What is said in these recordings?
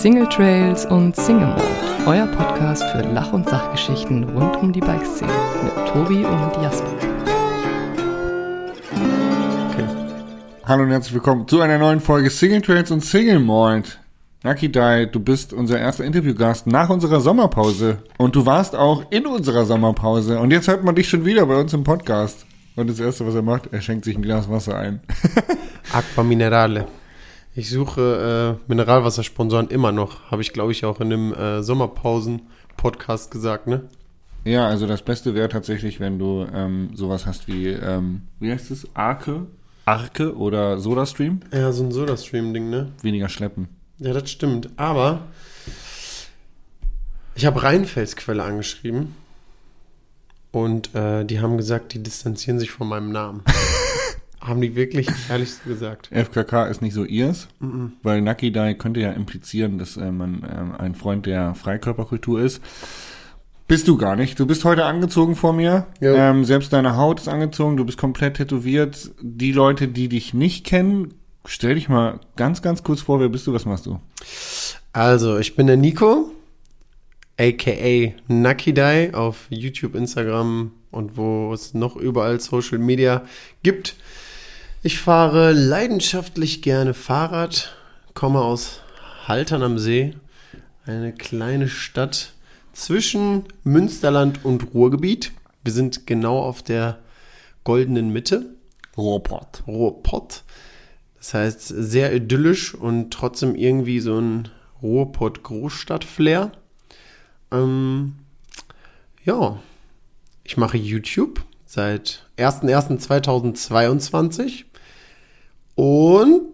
Single Trails und Single Mode, euer Podcast für Lach- und Sachgeschichten rund um die Bikeszene mit Tobi und Jasper. Okay. Hallo und herzlich willkommen zu einer neuen Folge Single Trails und Single Malt. Lucky Dai, du bist unser erster Interviewgast nach unserer Sommerpause. Und du warst auch in unserer Sommerpause. Und jetzt hört man dich schon wieder bei uns im Podcast. Und das Erste, was er macht, er schenkt sich ein Glas Wasser ein. Aqua Minerale. Ich suche äh, Mineralwassersponsoren immer noch. Habe ich, glaube ich, auch in einem äh, Sommerpausen-Podcast gesagt, ne? Ja, also das Beste wäre tatsächlich, wenn du ähm, sowas hast wie, ähm, wie heißt es? Arke? Arke oder SodaStream? Ja, so ein SodaStream-Ding, ne? Weniger schleppen. Ja, das stimmt. Aber ich habe Rheinfelsquelle angeschrieben und äh, die haben gesagt, die distanzieren sich von meinem Namen. haben die wirklich ehrlich gesagt. FKK ist nicht so ihrs, mm -mm. weil Nucky Dai könnte ja implizieren, dass äh, man äh, ein Freund der Freikörperkultur ist. Bist du gar nicht. Du bist heute angezogen vor mir. Ja. Ähm, selbst deine Haut ist angezogen. Du bist komplett tätowiert. Die Leute, die dich nicht kennen, Stell dich mal ganz, ganz kurz vor, wer bist du, was machst du? Also, ich bin der Nico, aka Nakidai auf YouTube, Instagram und wo es noch überall Social Media gibt. Ich fahre leidenschaftlich gerne Fahrrad, komme aus Haltern am See, eine kleine Stadt zwischen Münsterland und Ruhrgebiet. Wir sind genau auf der goldenen Mitte. Ruhrpott. Ruhrpott. Das heißt, sehr idyllisch und trotzdem irgendwie so ein Ruhrpott-Großstadt-Flair. Ähm, ja, ich mache YouTube seit 01.01.2022 und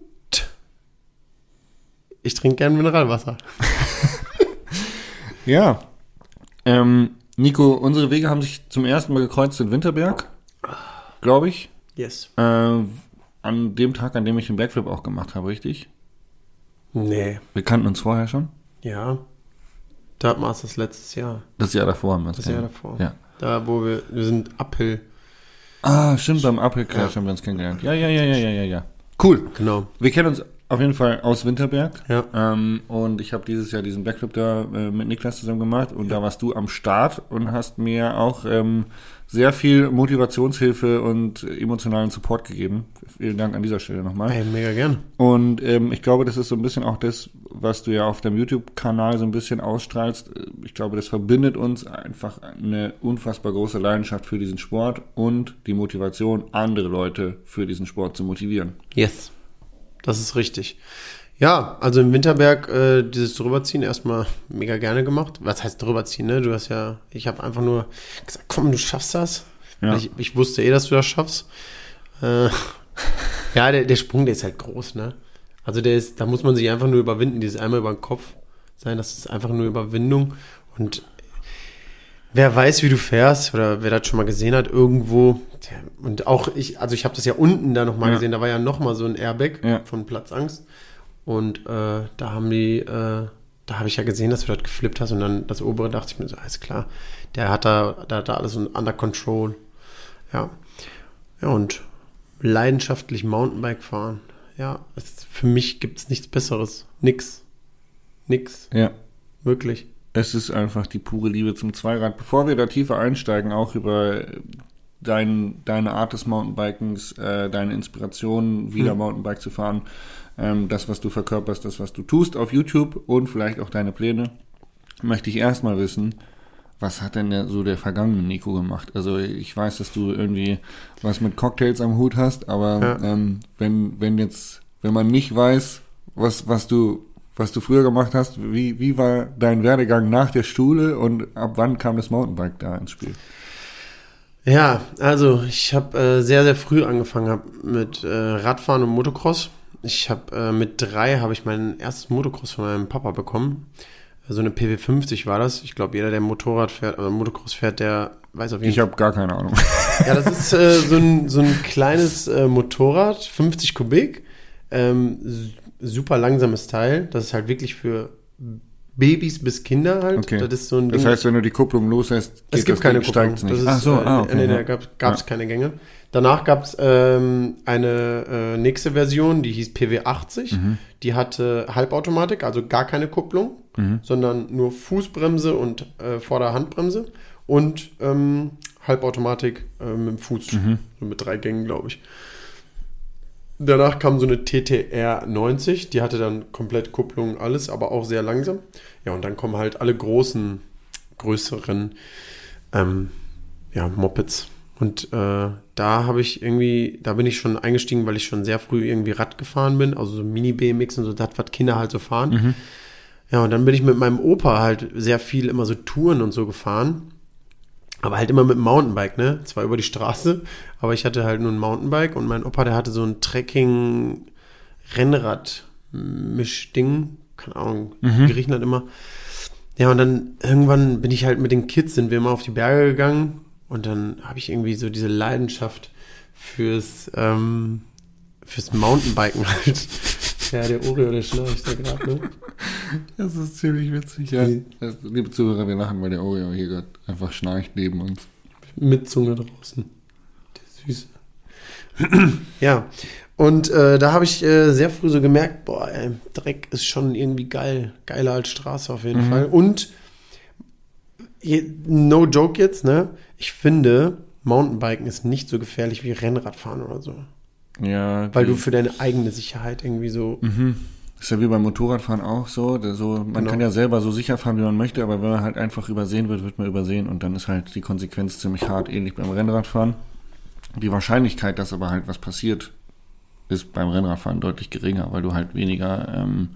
ich trinke gerne Mineralwasser. ja. Ähm, Nico, unsere Wege haben sich zum ersten Mal gekreuzt in Winterberg, glaube ich. Yes. Äh, an dem Tag, an dem ich den Backflip auch gemacht habe, richtig? Nee. Wir kannten uns vorher schon? Ja. Da war es das letztes Jahr. Das Jahr davor haben wir Das Jahr davor. Ja. Da, wo wir, wir sind Uphill. Ah, stimmt, beim Uphill Crash ja. haben wir uns kennengelernt. Ja, ja, ja, ja, ja, ja, ja. Cool. Genau. Wir kennen uns auf jeden Fall aus Winterberg. Ja. Ähm, und ich habe dieses Jahr diesen Backflip da äh, mit Niklas zusammen gemacht und ja. da warst du am Start und hast mir auch ähm, sehr viel Motivationshilfe und emotionalen Support gegeben. Vielen Dank an dieser Stelle nochmal. Hey, mega gern. Und ähm, ich glaube, das ist so ein bisschen auch das, was du ja auf deinem YouTube-Kanal so ein bisschen ausstrahlst. Ich glaube, das verbindet uns einfach eine unfassbar große Leidenschaft für diesen Sport und die Motivation, andere Leute für diesen Sport zu motivieren. Yes, das ist richtig. Ja, also im Winterberg äh, dieses drüberziehen erstmal mega gerne gemacht. Was heißt drüberziehen, ne? Du hast ja, ich habe einfach nur gesagt, komm, du schaffst das. Ja. Ich, ich, wusste eh, dass du das schaffst. Äh, ja, der, der Sprung, der ist halt groß, ne? Also der ist, da muss man sich einfach nur überwinden, dieses einmal über den Kopf sein, das ist einfach nur Überwindung. Und wer weiß, wie du fährst oder wer das schon mal gesehen hat, irgendwo. Und auch ich, also ich habe das ja unten da nochmal ja. gesehen, da war ja nochmal so ein Airbag ja. von Platzangst. Und äh, da haben die, äh, da habe ich ja gesehen, dass du das geflippt hast und dann das obere dachte ich mir so, alles klar, der hat da, der hat da alles under control. Ja. Ja, und leidenschaftlich Mountainbike fahren. Ja, es, für mich gibt es nichts Besseres. Nix. Nix. Ja. Wirklich. Es ist einfach die pure Liebe zum Zweirad. Bevor wir da tiefer einsteigen, auch über dein, deine Art des Mountainbikens, äh, deine Inspiration, wieder hm. Mountainbike zu fahren, ähm, das, was du verkörperst, das, was du tust auf YouTube und vielleicht auch deine Pläne, möchte ich erstmal wissen, was hat denn der, so der vergangene Nico gemacht? Also ich weiß, dass du irgendwie was mit Cocktails am Hut hast, aber ja. ähm, wenn, wenn jetzt, wenn man nicht weiß, was, was du, was du früher gemacht hast, wie, wie war dein Werdegang nach der Schule und ab wann kam das Mountainbike da ins Spiel? Ja, also ich habe äh, sehr, sehr früh angefangen hab mit äh, Radfahren und Motocross. Ich habe äh, mit drei habe ich mein erstes Motocross von meinem Papa bekommen. So eine PW50 war das. Ich glaube, jeder, der Motorrad fährt oder Motocross fährt, der weiß auf jeden Fall. Ich habe gar keine Ahnung. Ja, das ist äh, so, ein, so ein kleines äh, Motorrad, 50 Kubik. Ähm, super langsames Teil. Das ist halt wirklich für Babys bis Kinder halt. Okay. Das ist so ein Das Ding. heißt, wenn du die Kupplung loslässt, es gibt das keine Kupplung. nicht. Das ist, Ach so, äh, ah, okay. nee, da gab es Ja. keine Gänge. Danach gab es ähm, eine äh, nächste Version, die hieß PW80. Mhm. Die hatte Halbautomatik, also gar keine Kupplung, Mhm. sondern nur Fußbremse und äh, Vorderhandbremse und ähm, Halbautomatik äh, mit dem Fuß, Mhm. so mit drei Gängen, glaube ich. Danach kam so eine TTR 90, die hatte dann komplett Kupplung, alles, aber auch sehr langsam. Ja, und dann kommen halt alle großen, größeren ähm, ja, Mopeds. Und äh, da habe ich irgendwie, da bin ich schon eingestiegen, weil ich schon sehr früh irgendwie Rad gefahren bin, also so Mini-BMX und so, das, was Kinder halt so fahren. Ja, und dann bin ich mit meinem Opa halt sehr viel immer so Touren und so gefahren. Aber halt immer mit dem Mountainbike, ne? Zwar über die Straße, aber ich hatte halt nur ein Mountainbike und mein Opa, der hatte so ein Trekking-Rennrad-Mischding, keine Ahnung, Mhm. Griechenland immer. Ja, und dann irgendwann bin ich halt mit den Kids, sind wir mal auf die Berge gegangen und dann habe ich irgendwie so diese Leidenschaft fürs, ähm, fürs Mountainbiken halt. Ja, der Oreo, der schnarcht da gerade, ne? Das ist ziemlich witzig, ja. Die- Das- Liebe Zuhörer, wir lachen, weil der Oreo hier gerade einfach schnarcht neben uns. Mit Zunge draußen. Der Süße. ja, und äh, da habe ich äh, sehr früh so gemerkt, boah, ey, Dreck ist schon irgendwie geil. Geiler als Straße auf jeden Fall. Und no joke jetzt, ne? Ich finde, Mountainbiken ist nicht so gefährlich wie Rennradfahren oder so. Ja, Weil du für deine eigene Sicherheit irgendwie so. Ist ja wie beim Motorradfahren auch so. So man Genau. kann ja selber so sicher fahren, wie man möchte, aber wenn man halt einfach übersehen wird, wird man übersehen und dann ist halt die Konsequenz ziemlich hart, ähnlich beim Rennradfahren. Die Wahrscheinlichkeit, dass aber halt was passiert, ist beim Rennradfahren deutlich geringer, weil du halt weniger, ähm,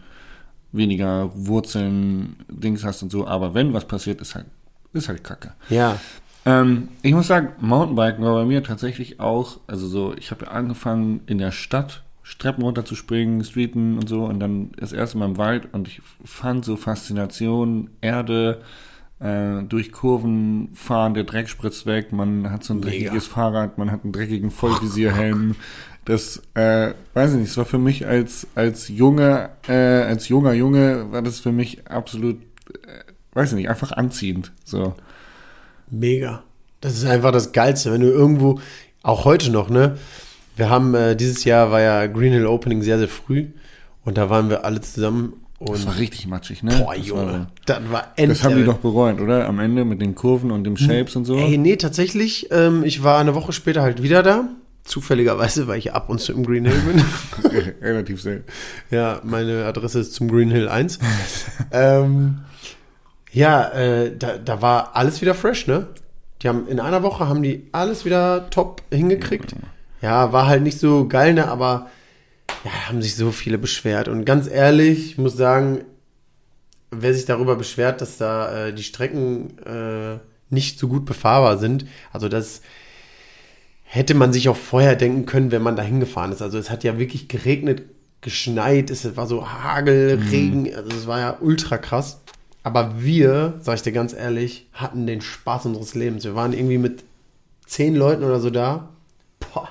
weniger Wurzeln, Dings hast und so. Aber wenn was passiert, ist halt, ist halt Kacke. Ja. Ähm, ich muss sagen, Mountainbiken war bei mir tatsächlich auch, also so, ich habe ja angefangen in der Stadt Treppen runterzuspringen, Streeten und so und dann das erste Mal im Wald und ich fand so Faszination, Erde, äh, durch Kurven fahren, der Dreck spritzt weg, man hat so ein Mega. dreckiges Fahrrad, man hat einen dreckigen Vollvisierhelm. Das, äh, weiß ich nicht, es war für mich als, als junger, äh, als junger Junge war das für mich absolut, äh, weiß ich nicht, einfach anziehend, so. Mega. Das ist einfach das Geilste, wenn du irgendwo, auch heute noch, ne? Wir haben, äh, dieses Jahr war ja Green Hill Opening sehr, sehr früh und da waren wir alle zusammen und Das war richtig matschig, ne? boah, das Junge, War, das war so- das haben die doch bereut, oder? Am Ende mit den Kurven und dem Shapes und so. Ey, nee, tatsächlich, ähm, ich war eine Woche später halt wieder da. Zufälligerweise, weil ich ab und zu im Green Hill bin. Relativ selten. ja, meine Adresse ist zum Green Hill 1. ähm, ja, äh, da, da war alles wieder fresh, ne? Die haben in einer Woche haben die alles wieder top hingekriegt. Ja, war halt nicht so geil, ne? Aber ja, haben sich so viele beschwert. Und ganz ehrlich, ich muss sagen, wer sich darüber beschwert, dass da äh, die Strecken äh, nicht so gut befahrbar sind, also das hätte man sich auch vorher denken können, wenn man da hingefahren ist. Also es hat ja wirklich geregnet, geschneit, es war so Hagel, Regen, also es war ja ultra krass. Aber wir, sag ich dir ganz ehrlich, hatten den Spaß unseres Lebens. Wir waren irgendwie mit zehn Leuten oder so da. Boah.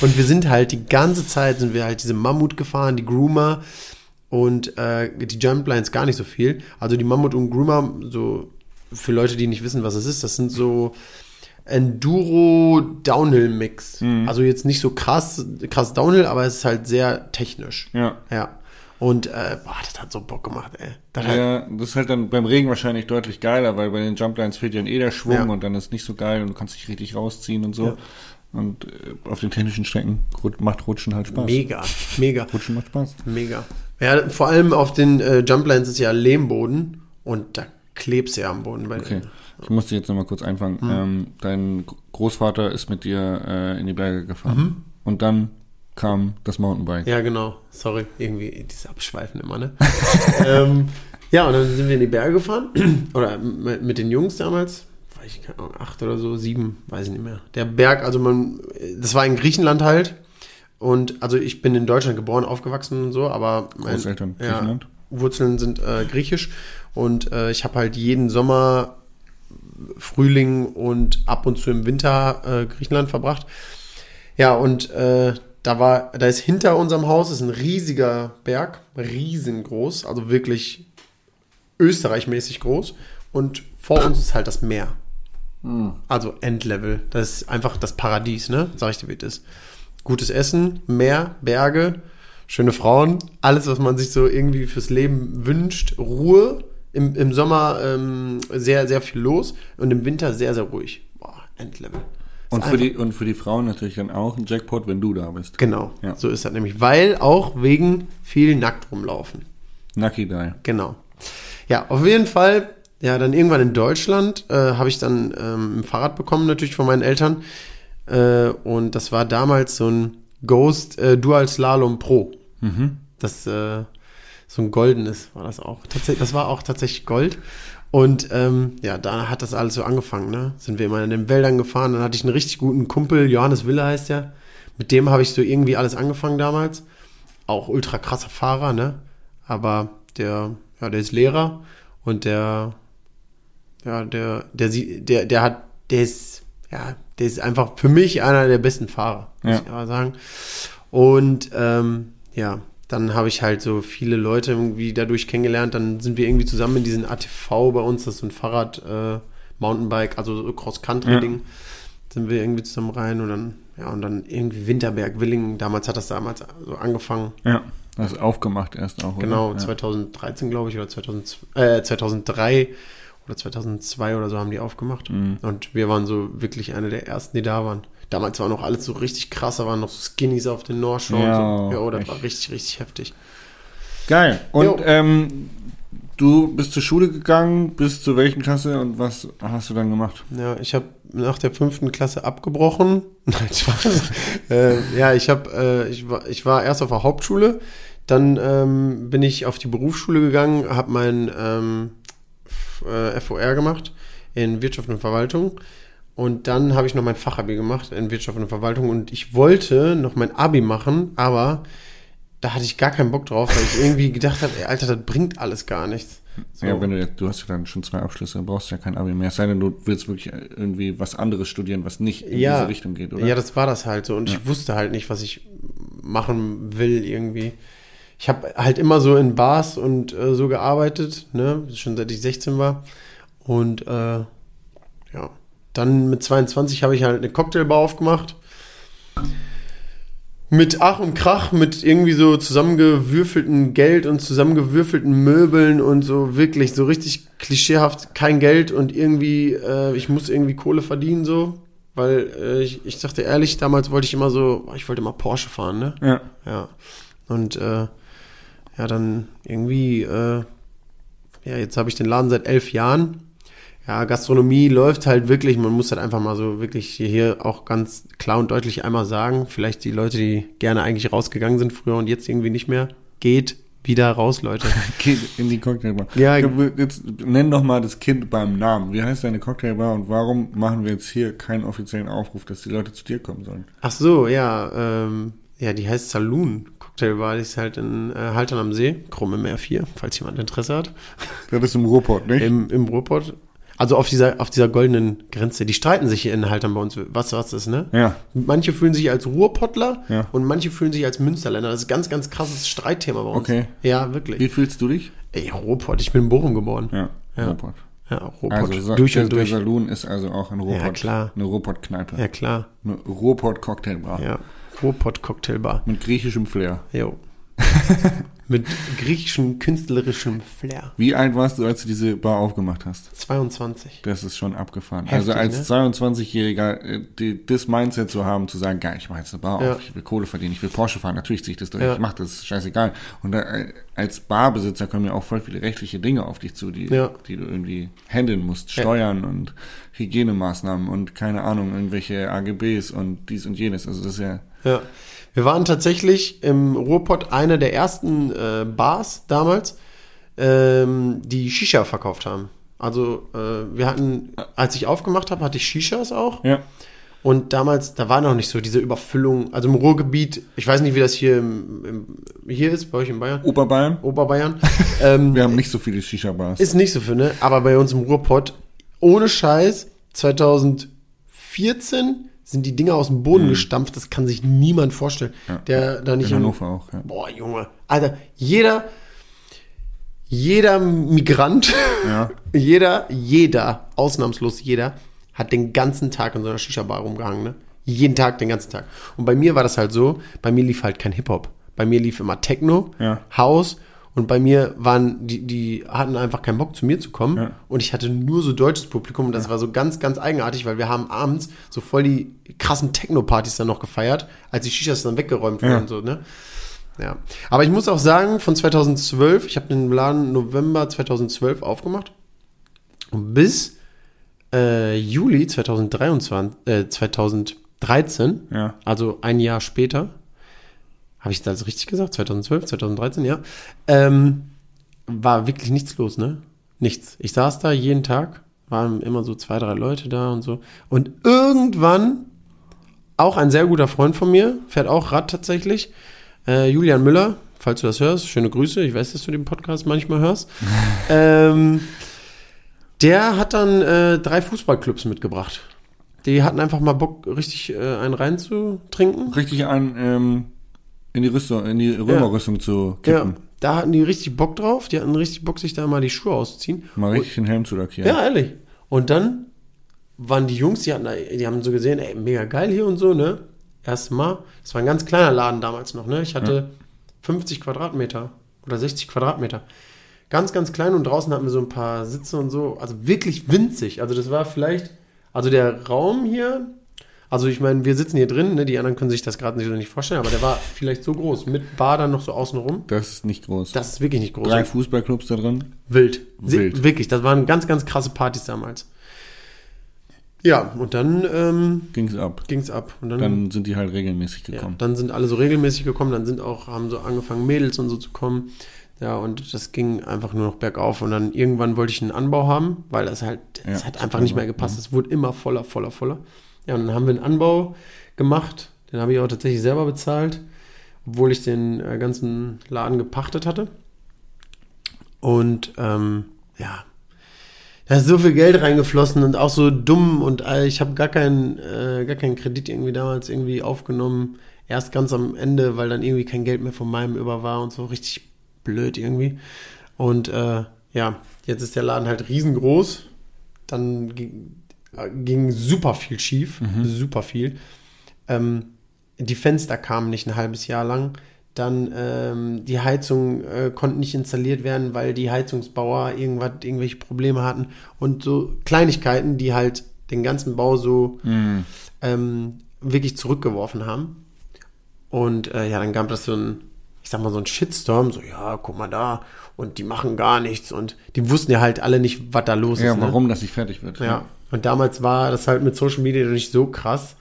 Und wir sind halt die ganze Zeit sind wir halt diese Mammut gefahren, die Groomer und äh, die Jumplines gar nicht so viel. Also die Mammut und Groomer, so für Leute, die nicht wissen, was es ist, das sind so Enduro-Downhill-Mix. Also jetzt nicht so krass, krass Downhill, aber es ist halt sehr technisch. Ja. Ja. Und äh, boah, das hat so Bock gemacht, ey. Das hat, Ja, das ist halt dann beim Regen wahrscheinlich deutlich geiler, weil bei den Jumplines fehlt ja eh der Schwung Ja. und dann ist nicht so geil und du kannst dich richtig rausziehen und so. Ja. Und äh, auf den technischen Strecken macht Rutschen halt Spaß. mega, mega. Rutschen macht Spaß. Mega. Ja, vor allem auf den äh, Jumplines ist ja Lehmboden und da klebst du ja am Boden. Bei Okay. Ich musste jetzt nochmal kurz einfangen. Ähm, dein Großvater ist mit dir äh, in die Berge gefahren. Und dann kam das Mountainbike. Ja, genau. Sorry, irgendwie dieses Abschweifen immer, ne? ähm, ja, und dann sind wir in die Berge gefahren. oder mit den Jungs damals. War ich, keine Ahnung, acht oder so, sieben, weiß ich nicht mehr. Der Berg, also man, das war in Griechenland halt. Und also ich bin in Deutschland geboren, aufgewachsen und so, aber mein, Großeltern, ja, Griechenland? Wurzeln sind äh, griechisch. Und äh, ich habe halt jeden Sommer, Frühling und ab und zu im Winter äh, Griechenland verbracht. Ja, und äh, da war, da ist hinter unserem Haus ist ein riesiger Berg, riesengroß, also wirklich Österreich-mäßig groß. Und vor uns ist halt das Meer. Also Endlevel. Das ist einfach das Paradies, ne? Sag ich dir, wie es ist. Gutes Essen, Meer, Berge, schöne Frauen, alles, was man sich so irgendwie fürs Leben wünscht. Ruhe. Im, im Sommer ähm, sehr, sehr viel los und im Winter sehr, sehr ruhig. Boah, Endlevel. Und für, die, und für die Frauen natürlich dann auch ein Jackpot, wenn du da bist. Genau, Ja. so ist das nämlich. Weil auch wegen viel nackt rumlaufen. Nucky Die. Genau. Ja, auf jeden Fall, ja, dann irgendwann in Deutschland äh, habe ich dann ähm, ein Fahrrad bekommen, natürlich von meinen Eltern. Äh, und das war damals so ein Ghost äh, Dual Slalom Pro. Das, äh, so ein goldenes war das auch. Tatsächlich, das war auch tatsächlich Gold. Und ähm, ja, da hat das alles so angefangen, ne? Sind wir immer in den Wäldern gefahren, dann hatte ich einen richtig guten Kumpel, Johannes Wille heißt der. Mit dem habe ich so irgendwie alles angefangen damals. Auch ultra krasser Fahrer, ne? Aber der, ja, der ist Lehrer und der, ja, der, der, sie- der, der hat, der ist, ja, der ist einfach für mich einer der besten Fahrer, muss Ja. ich aber sagen. Und ähm, ja, dann habe ich halt so viele Leute irgendwie dadurch kennengelernt. Dann sind wir irgendwie zusammen in diesen ATV bei uns, das ist so ein Fahrrad, äh, Mountainbike, also so Cross-Country-Ding, sind wir irgendwie zusammen rein und dann, ja, und dann irgendwie Winterberg, Willingen, damals hat das damals so angefangen. Ja. Das ist aufgemacht erst auch, Genau, oder? Ja. 2013 glaube ich oder 2000, äh, 2003 oder 2002 oder so haben die aufgemacht. Mhm. Und wir waren so wirklich eine der ersten, die da waren. Damals war noch alles so richtig krass, da waren noch so Skinnies auf den North Shore. Ja, und so. ja oh, das echt. war richtig, richtig heftig. Geil. Und ähm, du bist zur Schule gegangen, bis zu welchen Klasse und was hast du dann gemacht? Ja, ich habe nach der fünften Klasse abgebrochen. Nein, Spaß. äh, ja, ich habe, äh, ich war, ich war erst auf der Hauptschule, dann ähm, bin ich auf die Berufsschule gegangen, habe mein ähm, F- äh, FOR gemacht in Wirtschaft und Verwaltung. Und dann habe ich noch mein Fachabi gemacht in Wirtschaft und Verwaltung und ich wollte noch mein Abi machen, aber da hatte ich gar keinen Bock drauf, weil ich irgendwie gedacht habe, ey, Alter, das bringt alles gar nichts. So. Ja, wenn du, jetzt- du hast ja dann schon zwei Abschlüsse, dann brauchst du ja kein Abi mehr. Es sei denn, du willst wirklich irgendwie was anderes studieren, was nicht in ja, diese Richtung geht, oder? Ja, das war das halt so. Und ich wusste halt nicht, was ich machen will irgendwie. Ich habe halt immer so in Bars und äh, so gearbeitet, ne, schon seit ich 16 war. Und äh, ja, dann mit 22 habe ich halt eine Cocktailbar aufgemacht. Mit Ach und Krach, mit irgendwie so zusammengewürfelten Geld und zusammengewürfelten Möbeln und so wirklich so richtig klischeehaft kein Geld und irgendwie, äh, ich muss irgendwie Kohle verdienen so. Weil äh, ich, ich dachte ehrlich, damals wollte ich immer so, ich wollte immer Porsche fahren, ne? Ja. Ja. Und äh, ja, dann irgendwie, äh, ja, jetzt habe ich den Laden seit elf Jahren. Ja, Gastronomie läuft halt wirklich, man muss halt einfach mal so wirklich hier auch ganz klar und deutlich einmal sagen, vielleicht die Leute, die gerne eigentlich rausgegangen sind früher und jetzt irgendwie nicht mehr, geht wieder raus, Leute. Geht in die Cocktailbar. Ja. jetzt nenn doch mal das Kind beim Namen. Wie heißt deine Cocktailbar und warum machen wir jetzt hier keinen offiziellen Aufruf, dass die Leute zu dir kommen sollen? Ach so, ja, ähm, ja, die heißt Saloon Cocktailbar, die ist halt in äh, Haltern am See, Krumm im R4, falls jemand Interesse hat. Das ist im Ruhrpott, nicht? Im, im Ruhrpott. Also auf dieser, auf dieser goldenen Grenze. Die streiten sich hier in Haltern bei uns, was was ist, ne? ja. Manche fühlen sich als Ruhrpottler Ja. und manche fühlen sich als Münsterländer. Das ist ein ganz, ganz krasses Streitthema bei uns. Okay. Ja, wirklich. Wie fühlst du dich? Ey, Ruhrpott, ich bin in Bochum geboren. Ja, Ja. Ruhrpott. Ja, Ruhrpott. Also Sa- durch der, und durch. der Saloon ist also auch ein Ruhrpott. Ja, klar. Eine Ruhrpott-Kneipe. Ja, klar. Eine Ruhrpott-Cocktailbar. Ja. Ruhrpott-Cocktailbar. Mit griechischem Flair. Jo. Mit griechischem, künstlerischem Flair. Wie alt warst du, als du diese Bar aufgemacht hast? 22. Das ist schon abgefahren. Heftig, also als ne? 22-Jähriger äh, die, das Mindset zu haben, zu sagen, geil, ich mache jetzt eine Bar Ja. auf, ich will Kohle verdienen, ich will Porsche fahren, natürlich ziehe ich das durch, Ja. ich mache das, scheißegal. Und da, äh, als Barbesitzer kommen ja auch voll viele rechtliche Dinge auf dich zu, die, Ja. die du irgendwie handeln musst. Steuern und Hygienemaßnahmen und keine Ahnung, irgendwelche AGBs und dies und jenes. Also das ist ja, Ja. Wir waren tatsächlich im Ruhrpott einer der ersten äh, Bars damals, ähm, die Shisha verkauft haben. Also äh, wir hatten, als ich aufgemacht habe, hatte ich Shishas auch. ja. Und damals, da war noch nicht so diese Überfüllung. Also im Ruhrgebiet, ich weiß nicht, wie das hier, im, im, hier ist, bei euch in Bayern, Oberbayern, Oberbayern. ähm, wir haben nicht so viele Shisha-Bars. ist nicht so für, ne? Aber bei uns im Ruhrpott, ohne Scheiß, 2014 sind die Dinger aus dem Boden gestampft. Das kann sich niemand vorstellen. Ja. Der da nicht In im- Hannover auch, ja. Boah, Junge. Alter, jeder, jeder Migrant, Ja. jeder, jeder, ausnahmslos jeder, hat den ganzen Tag in so einer Shisha-Bar rumgehangen, ne? Jeden Tag, den ganzen Tag. Und bei mir war das halt so, bei mir lief halt kein Hip-Hop. Bei mir lief immer Techno. House und bei mir waren, die, die hatten einfach keinen Bock zu mir zu kommen Ja. und ich hatte nur so deutsches Publikum und das war so ganz, ganz eigenartig, weil wir haben abends so voll die krassen Techno-Partys dann noch gefeiert, als die Shishas dann weggeräumt wurden Ja. so, ne? Ja. Aber ich muss auch sagen, von 2012, ich habe den Laden November 2012 aufgemacht und bis äh, Juli 2023, äh, 2013, Ja. also ein Jahr später, habe ich das richtig gesagt? 2012, 2013, ja. Ähm, war wirklich nichts los, ne? Nichts. Ich saß da jeden Tag, waren immer so zwei, drei Leute da und so. Und irgendwann, auch ein sehr guter Freund von mir, fährt auch Rad tatsächlich, äh, Julian Müller, falls du das hörst, schöne Grüße. Ich weiß, dass du den Podcast manchmal hörst. ähm, der hat dann äh, drei Fußballclubs mitgebracht. Die hatten einfach mal Bock, richtig äh, einen reinzutrinken. Richtig ein, ähm, in die Rüstung, in die Römerrüstung zu Ja, kippen. da hatten die richtig Bock drauf. Die hatten richtig Bock, sich da mal die Schuhe auszuziehen. Mal richtig den Helm zu lackieren. Ja, ehrlich. Und dann waren die Jungs, die hatten, da- die haben so gesehen, ey, mega geil hier und so, ne? Erstes Mal. Das war ein ganz kleiner Laden damals noch, ne? Ich hatte 50 Quadratmeter oder 60 Quadratmeter. Ganz, ganz klein und draußen hatten wir so ein paar Sitze und so. Also wirklich winzig. Also das war vielleicht, also der Raum hier, also ich meine, wir sitzen hier drin, ne? Die anderen können sich das gerade nicht, nicht vorstellen, aber der war vielleicht so groß. Mit Bar dann noch so außenrum. Das ist nicht groß. Das ist wirklich nicht groß. Drei Fußballclubs da drin. Wild. Wild. Sie, wirklich, das waren ganz, ganz krasse Partys damals. Ja, und dann ähm, Ging's ab. ging's ab. Und dann, Dann sind die halt regelmäßig ja, gekommen. dann sind alle so regelmäßig gekommen, dann sind auch, haben so angefangen, Mädels und so zu kommen. Ja, und das ging einfach nur noch bergauf. Und dann irgendwann wollte ich einen Anbau haben, weil das halt, das Ja, hat einfach nicht mehr gepasst. Es wurde immer voller, voller, voller. Ja, und dann haben wir einen Anbau gemacht. Den habe ich auch tatsächlich selber bezahlt, obwohl ich den äh, ganzen Laden gepachtet hatte. Und ähm, ja, da ist so viel Geld reingeflossen und auch so dumm und ich habe gar keinen äh, gar keinen Kredit irgendwie damals irgendwie aufgenommen. Erst ganz am Ende, weil dann irgendwie kein Geld mehr von meinem über war und so richtig blöd irgendwie. Und äh, ja, jetzt ist der Laden halt riesengroß. Dann ging, super viel schief, super viel. Ähm, die Fenster kamen nicht ein halbes Jahr lang. Dann ähm, die Heizung äh, konnte nicht installiert werden, weil die Heizungsbauer irgendwas, irgendwelche Probleme hatten. Und so Kleinigkeiten, die halt den ganzen Bau so ähm, wirklich zurückgeworfen haben. Und äh, ja, dann gab es so ein, ich sag mal, so ein Shitstorm, so, ja, guck mal da, und die machen gar nichts. Und die wussten ja halt alle nicht, was da los Ja, ist. Ne? warum das nicht fertig wird. Ja. Und damals war das halt mit Social Media noch nicht so krass.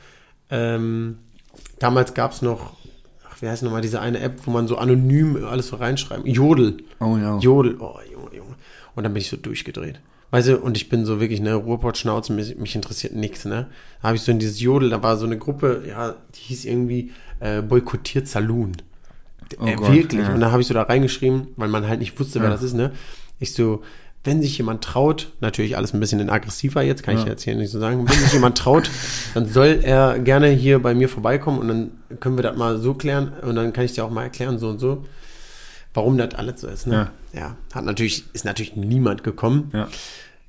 Ähm, damals gab es noch, ach, wie heißt nochmal diese eine App, wo man so anonym alles so reinschreiben. Jodel. Oh ja. Jodel. Oh, Junge, Junge. Und dann bin ich so durchgedreht. Weißt du, und ich bin so wirklich, ne, Ruhrpott-Schnauze, mich, mich interessiert nichts, ne. Da habe ich so in dieses Jodel, da war so eine Gruppe, ja, die hieß irgendwie äh, Boykottiert Saloon. Oh äh, Gott, wirklich. ja. Und da habe ich so da reingeschrieben, weil man halt nicht wusste, wer Ja. das ist, ne. Ich so, wenn sich jemand traut, natürlich alles ein bisschen aggressiver jetzt, kann ich jetzt hier nicht so sagen, wenn sich jemand traut, dann soll er gerne hier bei mir vorbeikommen und dann können wir das mal so klären und dann kann ich dir auch mal erklären, so und so, warum das alles so ist, ne? Ja. Hat natürlich, ist natürlich niemand gekommen. Ja.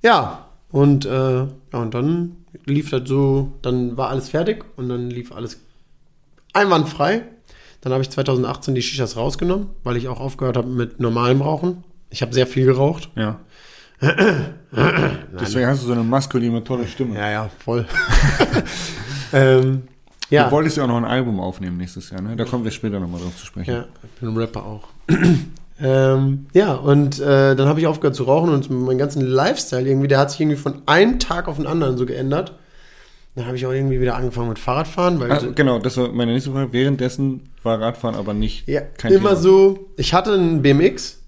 Ja, und, äh, ja, und dann lief das so, dann war alles fertig und dann lief alles einwandfrrei. Dann habe ich 2018 die Shishas rausgenommen, weil ich auch aufgehört habe mit normalem Rauchen. Ich habe sehr viel geraucht. Ja. Deswegen hast du so eine maskuline, tolle Stimme. Ja, ja, voll. ähm, ja, Du wolltest ja auch noch ein Album aufnehmen nächstes Jahr, ne? Da kommen wir später nochmal drauf zu sprechen. ja, ich bin ein Rapper auch. ähm, ja, und äh, dann habe ich aufgehört zu rauchen und mein ganzen Lifestyle irgendwie, der hat sich irgendwie von einem Tag auf den anderen so geändert. Dann habe ich auch irgendwie wieder angefangen mit Fahrradfahren, weil Ah, genau, das war meine nächste Frage. Währenddessen war Radfahren aber nicht Ja, immer Thema. so. Ich hatte einen BMX.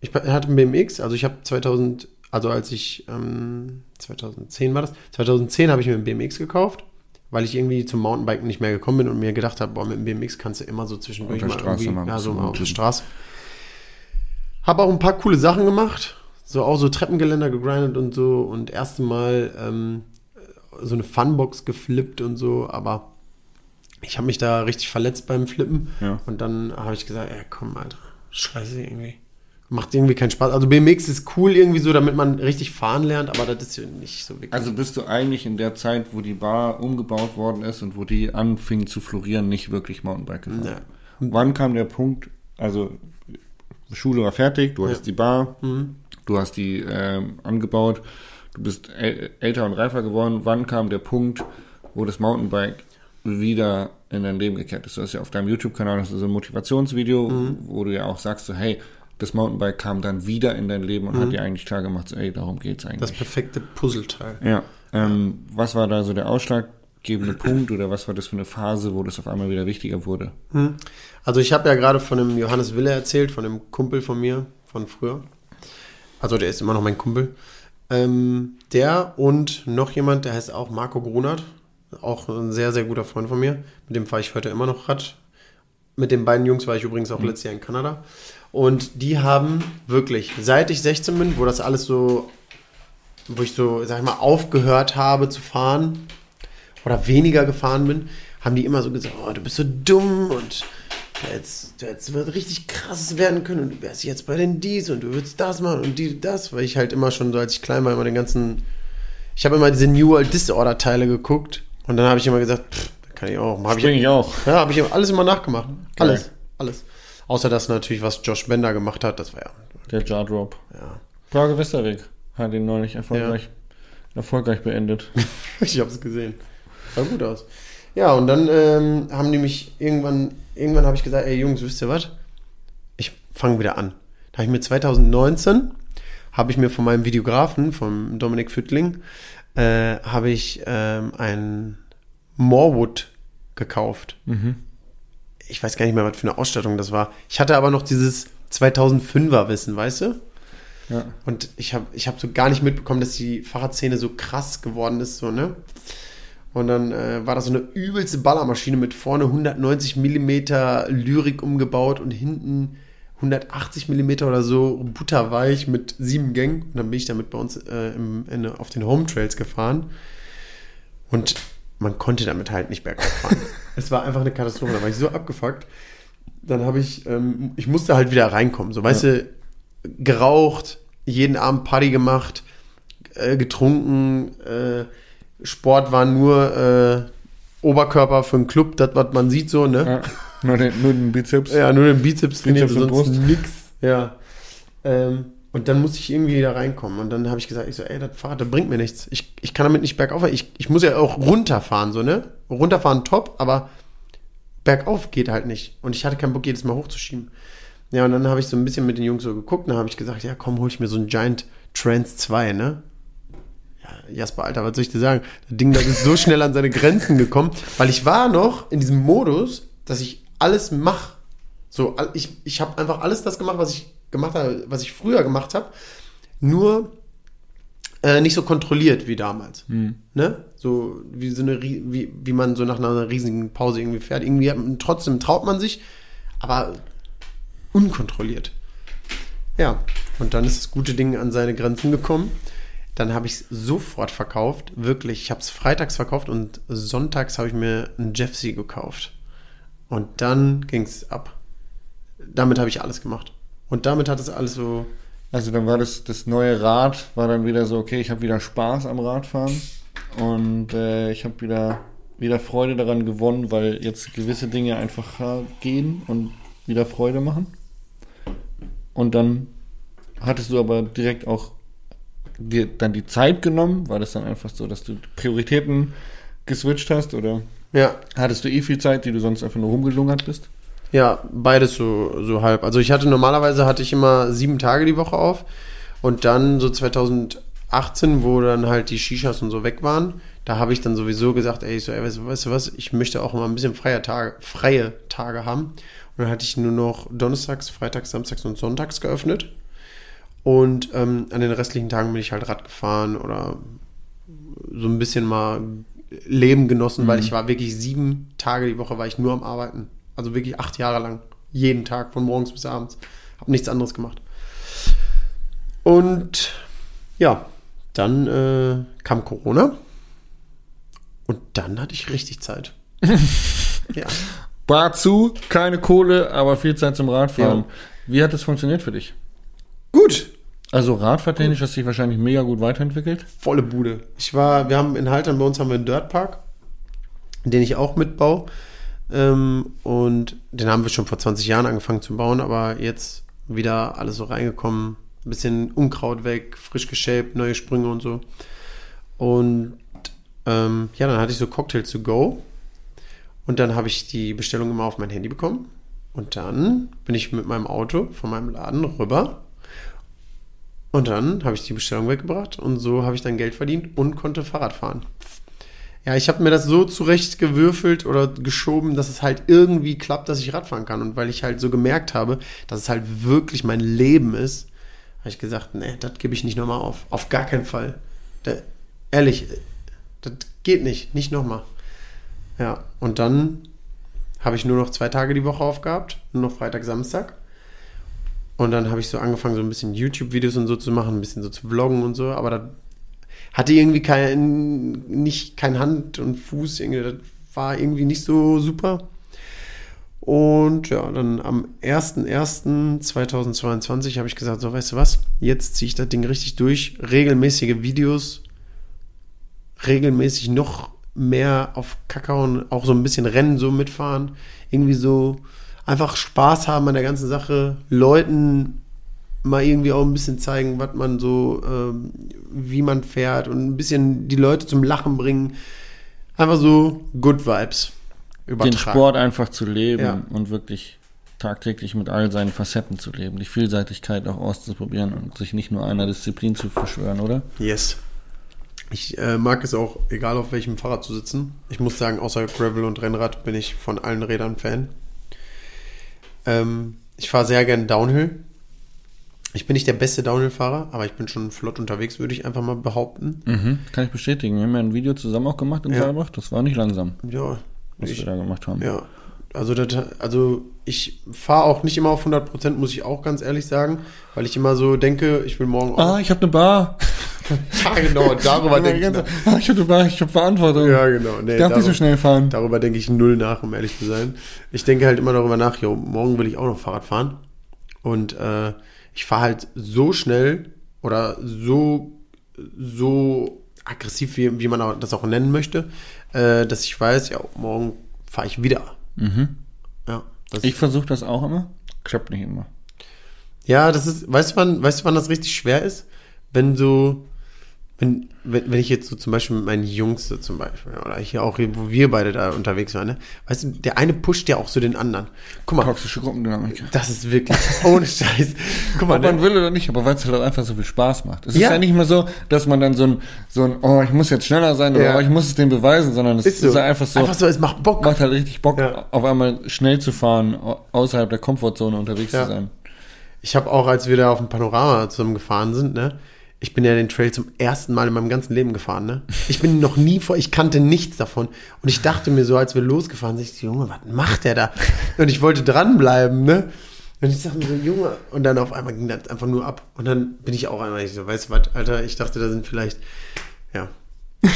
Ich hatte einen BMX, also ich habe 2000, also als ich, ähm, 2010 war das, 2010 habe ich mir einen BMX gekauft, weil ich irgendwie zum Mountainbiken nicht mehr gekommen bin und mir gedacht habe, boah, mit dem BMX kannst du immer so zwischendurch mal Straße irgendwie, mal ja, so auf der. Straße. Habe auch ein paar coole Sachen gemacht, so auch so Treppengeländer gegrindet und so und erste Mal ähm, so eine Funbox geflippt und so, aber ich habe mich da richtig verletzt beim Flippen Ja. und dann habe ich gesagt, ja komm, Alter, scheiße irgendwie. Macht irgendwie keinen Spaß. Also BMX ist cool irgendwie so, damit man richtig fahren lernt, aber das ist ja nicht so wirklich. Also bist du eigentlich in der Zeit, wo die Bar umgebaut worden ist und wo die anfing zu florieren, nicht wirklich Mountainbike gefahren? Ja. Wann kam der Punkt, also Schule war fertig, du hattest die Bar, du hast die ähm, angebaut, du bist äl älter und reifer geworden. Wann kam der Punkt, wo das Mountainbike wieder in dein Leben gekehrt ist? Du hast ja auf deinem YouTube-Kanal hast so ein Motivationsvideo, wo du ja auch sagst, so, hey, das Mountainbike kam dann wieder in dein Leben und hat dir eigentlich klar gemacht, so, ey, darum geht's eigentlich. das perfekte Puzzleteil. Ja. Ähm, was war da so der ausschlaggebende Punkt oder was war das für eine Phase, wo das auf einmal wieder wichtiger wurde? Also ich habe ja gerade von dem Johannes Wille erzählt, von dem Kumpel von mir von früher. Also der ist immer noch mein Kumpel. Ähm, der und noch jemand, der heißt auch Marco Grunert, auch ein sehr, sehr guter Freund von mir. Mit dem fahre ich heute immer noch Rad. Mit den beiden Jungs war ich übrigens auch letztes Jahr in Kanada. Und die haben wirklich, seit ich 16 bin, wo das alles so, wo ich so, sag ich mal, aufgehört habe zu fahren oder weniger gefahren bin, haben die immer so gesagt, oh, du bist so dumm und du hättest was richtig krasses werden können und du wärst jetzt bei den dies und du würdest das machen und die das, weil ich halt immer schon so, als ich klein war, immer den ganzen, ich habe immer diese New World Disorder Teile geguckt und dann habe ich immer gesagt, pff, kann ich auch. Hab Spring ich auch. ja, habe ich alles immer nachgemacht. Geil. Alles, alles. Außer das natürlich, was Josh Bender gemacht hat, das war ja, Der Jar Drop. ja. Prager Westerweg hat ihn neulich erfolgreich, erfolgreich beendet. Ich habe es gesehen. Sah gut aus. Ja, und dann ähm, haben die mich irgendwann, irgendwann habe ich gesagt, ey Jungs, wisst ihr was? Ich fange wieder an. Da habe ich mir 2019, habe ich mir von meinem Videografen, vom Dominik Füttling, äh, habe ich ähm, ein Morwood gekauft. Ich weiß gar nicht mehr, was für eine Ausstattung das war. Ich hatte aber noch dieses 2005er Wissen, weißt du? Ja. Und ich habe ich hab so gar nicht mitbekommen, dass die Fahrradszene so krass geworden ist, so, ne? Und dann äh, war das so eine übelste Ballermaschine mit vorne 190 Millimeter Lyrik umgebaut und hinten 180 Millimeter oder so butterweich mit sieben Gängen. Und dann bin ich damit bei uns äh, im, in, auf den Home Trails gefahren. Und man konnte damit halt nicht bergauf fahren. es war einfach eine Katastrophe. Da war ich so abgefuckt. Dann habe ich, ähm, ich musste halt wieder reinkommen. So, weißt du, geraucht, jeden Abend Party gemacht, äh, getrunken, äh, Sport war nur äh, Oberkörper für einen Club, das, was man sieht, so, ne? Ja. Nur, den, nur den Bizeps. Ja, nur den Bizeps trainiert, Bizeps und sonst nix. Ja. Ähm, und dann musste ich irgendwie wieder reinkommen. Und dann habe ich gesagt, ich so, ey, das Fahrrad, das bringt mir nichts. Ich, ich kann damit nicht bergauf. Ich, ich muss ja auch runterfahren, so, ne? Runterfahren top, aber bergauf geht halt nicht. Und ich hatte keinen Bock, jedes Mal hochzuschieben. Ja, und dann habe ich so ein bisschen mit den Jungs so geguckt. Dann habe ich gesagt, ja, komm, hol ich mir so einen Giant Trans 2, ne? Ja, Jasper, Alter, was soll ich dir sagen? Das Ding, das ist so schnell an seine Grenzen gekommen, weil ich war noch in diesem Modus, dass ich alles mache. So, ich, ich habe einfach alles das gemacht, was ich gemacht habe, was ich früher gemacht habe, nur äh, nicht so kontrolliert wie damals. Ne? So wie so eine wie, wie man so nach einer riesigen Pause irgendwie fährt. Irgendwie hat trotzdem traut man sich, aber unkontrolliert. Ja, und dann ist das gute Ding an seine Grenzen gekommen. Dann habe ich es sofort verkauft, wirklich. Ich habe es freitags verkauft und sonntags habe ich mir einen Jeffsy gekauft. Und dann ging es ab. Damit habe ich alles gemacht. Und damit hat es alles so. Also dann war das, das neue Rad, war dann wieder so, okay, ich habe wieder Spaß am Radfahren und äh, ich habe wieder, wieder Freude daran gewonnen, weil jetzt gewisse Dinge einfacher gehen und wieder Freude machen. Und dann hattest du aber direkt auch dir dann die Zeit genommen, war das dann einfach so, dass du Prioritäten geswitcht hast oder Ja, hattest du eh viel Zeit, die du sonst einfach nur rumgelungert bist? Ja, beides so, so halb. Also ich hatte normalerweise hatte ich immer sieben Tage die Woche auf und dann so 2018, wo dann halt die Shishas und so weg waren, da habe ich dann sowieso gesagt, ey, so, ey, weißt, du- weißt du was, ich möchte auch mal ein bisschen freie Tage, freie Tage haben. Und dann hatte ich nur noch Donnerstags, Freitags, Samstags und Sonntags geöffnet. Und ähm, an den restlichen Tagen bin ich halt Rad gefahren oder so ein bisschen mal Leben genossen, weil ich war wirklich sieben Tage die Woche war ich nur am Arbeiten. Also wirklich acht Jahre lang. Jeden Tag, von morgens bis abends. Hab nichts anderes gemacht. Und ja, dann äh, kam Corona. Und dann hatte ich richtig Zeit. ja. Bar zu, keine Kohle, aber viel Zeit zum Radfahren. Ja. Wie hat das funktioniert für dich? Gut, Also Radfahrtechnisch hast du dich wahrscheinlich mega gut weiterentwickelt. volle Bude. Ich war, wir haben in Haltern bei uns haben wir einen Dirtpark, den ich auch mitbaue. Ähm, und den haben wir schon vor 20 Jahren angefangen zu bauen, aber jetzt wieder alles so reingekommen. Ein bisschen Unkraut weg, frisch geshaped, neue Sprünge und so. Und ähm, ja, dann hatte ich so Cocktail to go. Und dann habe ich die Bestellung immer auf mein Handy bekommen. Und dann bin ich mit meinem Auto von meinem Laden rüber. Und dann habe ich die Bestellung weggebracht und so habe ich dann Geld verdient und konnte Fahrrad fahren. Ja, ich habe mir das so zurecht gewürfelt oder geschoben, dass es halt irgendwie klappt, dass ich Radfahren kann. Und weil ich halt so gemerkt habe, dass es halt wirklich mein Leben ist, habe ich gesagt, nee, das gebe ich nicht nochmal auf. Auf gar keinen Fall. Da, ehrlich, das geht nicht. Nicht nochmal. Ja, und dann habe ich nur noch zwei Tage die Woche aufgehabt. Nur noch Freitag, Samstag. Und dann habe ich so angefangen, so ein bisschen YouTube-Videos und so zu machen, ein bisschen so zu vloggen und so. Aber das hatte irgendwie kein, nicht kein Hand und Fuß. Irgendwie, das war irgendwie nicht so super. Und ja, dann am 01.01.2022 habe ich gesagt, so weißt du was, jetzt ziehe ich das Ding richtig durch. Regelmäßige Videos, regelmäßig noch mehr auf Kakao und auch so ein bisschen Rennen so mitfahren. Irgendwie so einfach Spaß haben an der ganzen Sache. Leuten mal irgendwie auch ein bisschen zeigen, was man so, ähm, wie man fährt und ein bisschen die Leute zum Lachen bringen. Einfach so Good Vibes Den Sport einfach zu leben Ja. und wirklich tagtäglich mit all seinen Facetten zu leben. Die Vielseitigkeit auch auszuprobieren und sich nicht nur einer Disziplin zu verschwören, oder? Yes. Ich äh, mag es auch, egal auf welchem Fahrrad zu sitzen. Ich muss sagen, außer Gravel und Rennrad bin ich von allen Rädern Fan. Ähm, ich fahre sehr gerne Downhill. Ich bin nicht der beste Downhill-Fahrer, aber ich bin schon flott unterwegs, würde ich einfach mal behaupten. Mhm, kann ich bestätigen. Wir haben ja ein Video zusammen auch gemacht in Ja. Saalbach. Das war nicht langsam, Ja, was ich, wir da gemacht haben. ja. Also, das, also ich fahre auch nicht immer auf 100%, muss ich auch ganz ehrlich sagen, weil ich immer so denke, ich will morgen auch. Ah, ich habe eine Bar. ja, genau, darüber denke ich. nach. Ah, ich habe eine Bar, ich habe Verantwortung. Ja, genau. Nee, ich darf nicht so schnell fahren. Darüber denke ich null nach, um ehrlich zu sein. Ich denke halt immer darüber nach, jo, morgen will ich auch noch Fahrrad fahren. Und äh, ich fahre halt so schnell oder so, so aggressiv, wie, wie man das auch nennen möchte, äh, dass ich weiß, ja, morgen fahre ich wieder. Ja, das, Ich versuche das auch immer. Klappt nicht immer. ja, das ist, weißt du, wann, weißt du, wann das richtig schwer ist? Wenn so, wenn, wenn, wenn ich jetzt so zum Beispiel mit meinen Jungs so zum Beispiel, oder hier auch, wo wir beide da unterwegs waren, ne? Weißt du, der eine pusht ja auch so den anderen. Guck mal, Toxische Gruppendynamik. das ist wirklich ohne Scheiß. Guck mal, Ob man ne? will oder nicht, aber weil es halt auch einfach so viel Spaß macht. Es Ja. ist ja nicht mehr so, dass man dann so ein, so ein, oh, ich muss jetzt schneller sein oder Ja. oh, ich muss es dem beweisen, sondern es ist ist, so. einfach so, Einfach so, es macht Bock. macht halt richtig Bock, Ja. auf einmal schnell zu fahren, au- außerhalb der Komfortzone unterwegs zu sein. Ich habe auch, als wir da auf dem Panorama zusammen gefahren sind, ne? Ich bin ja den Trail zum ersten Mal in meinem ganzen Leben gefahren, ne? Ich bin noch nie vor, ich kannte nichts davon. Und ich dachte mir so, als wir losgefahren sind, ich so, Junge, was macht der da? Und ich wollte dranbleiben, ne? Und ich dachte mir so, Junge, und dann auf einmal ging das einfach nur ab. Und dann bin ich auch einmal, ich so, weißt du was, Alter, ich dachte, da sind vielleicht, ja.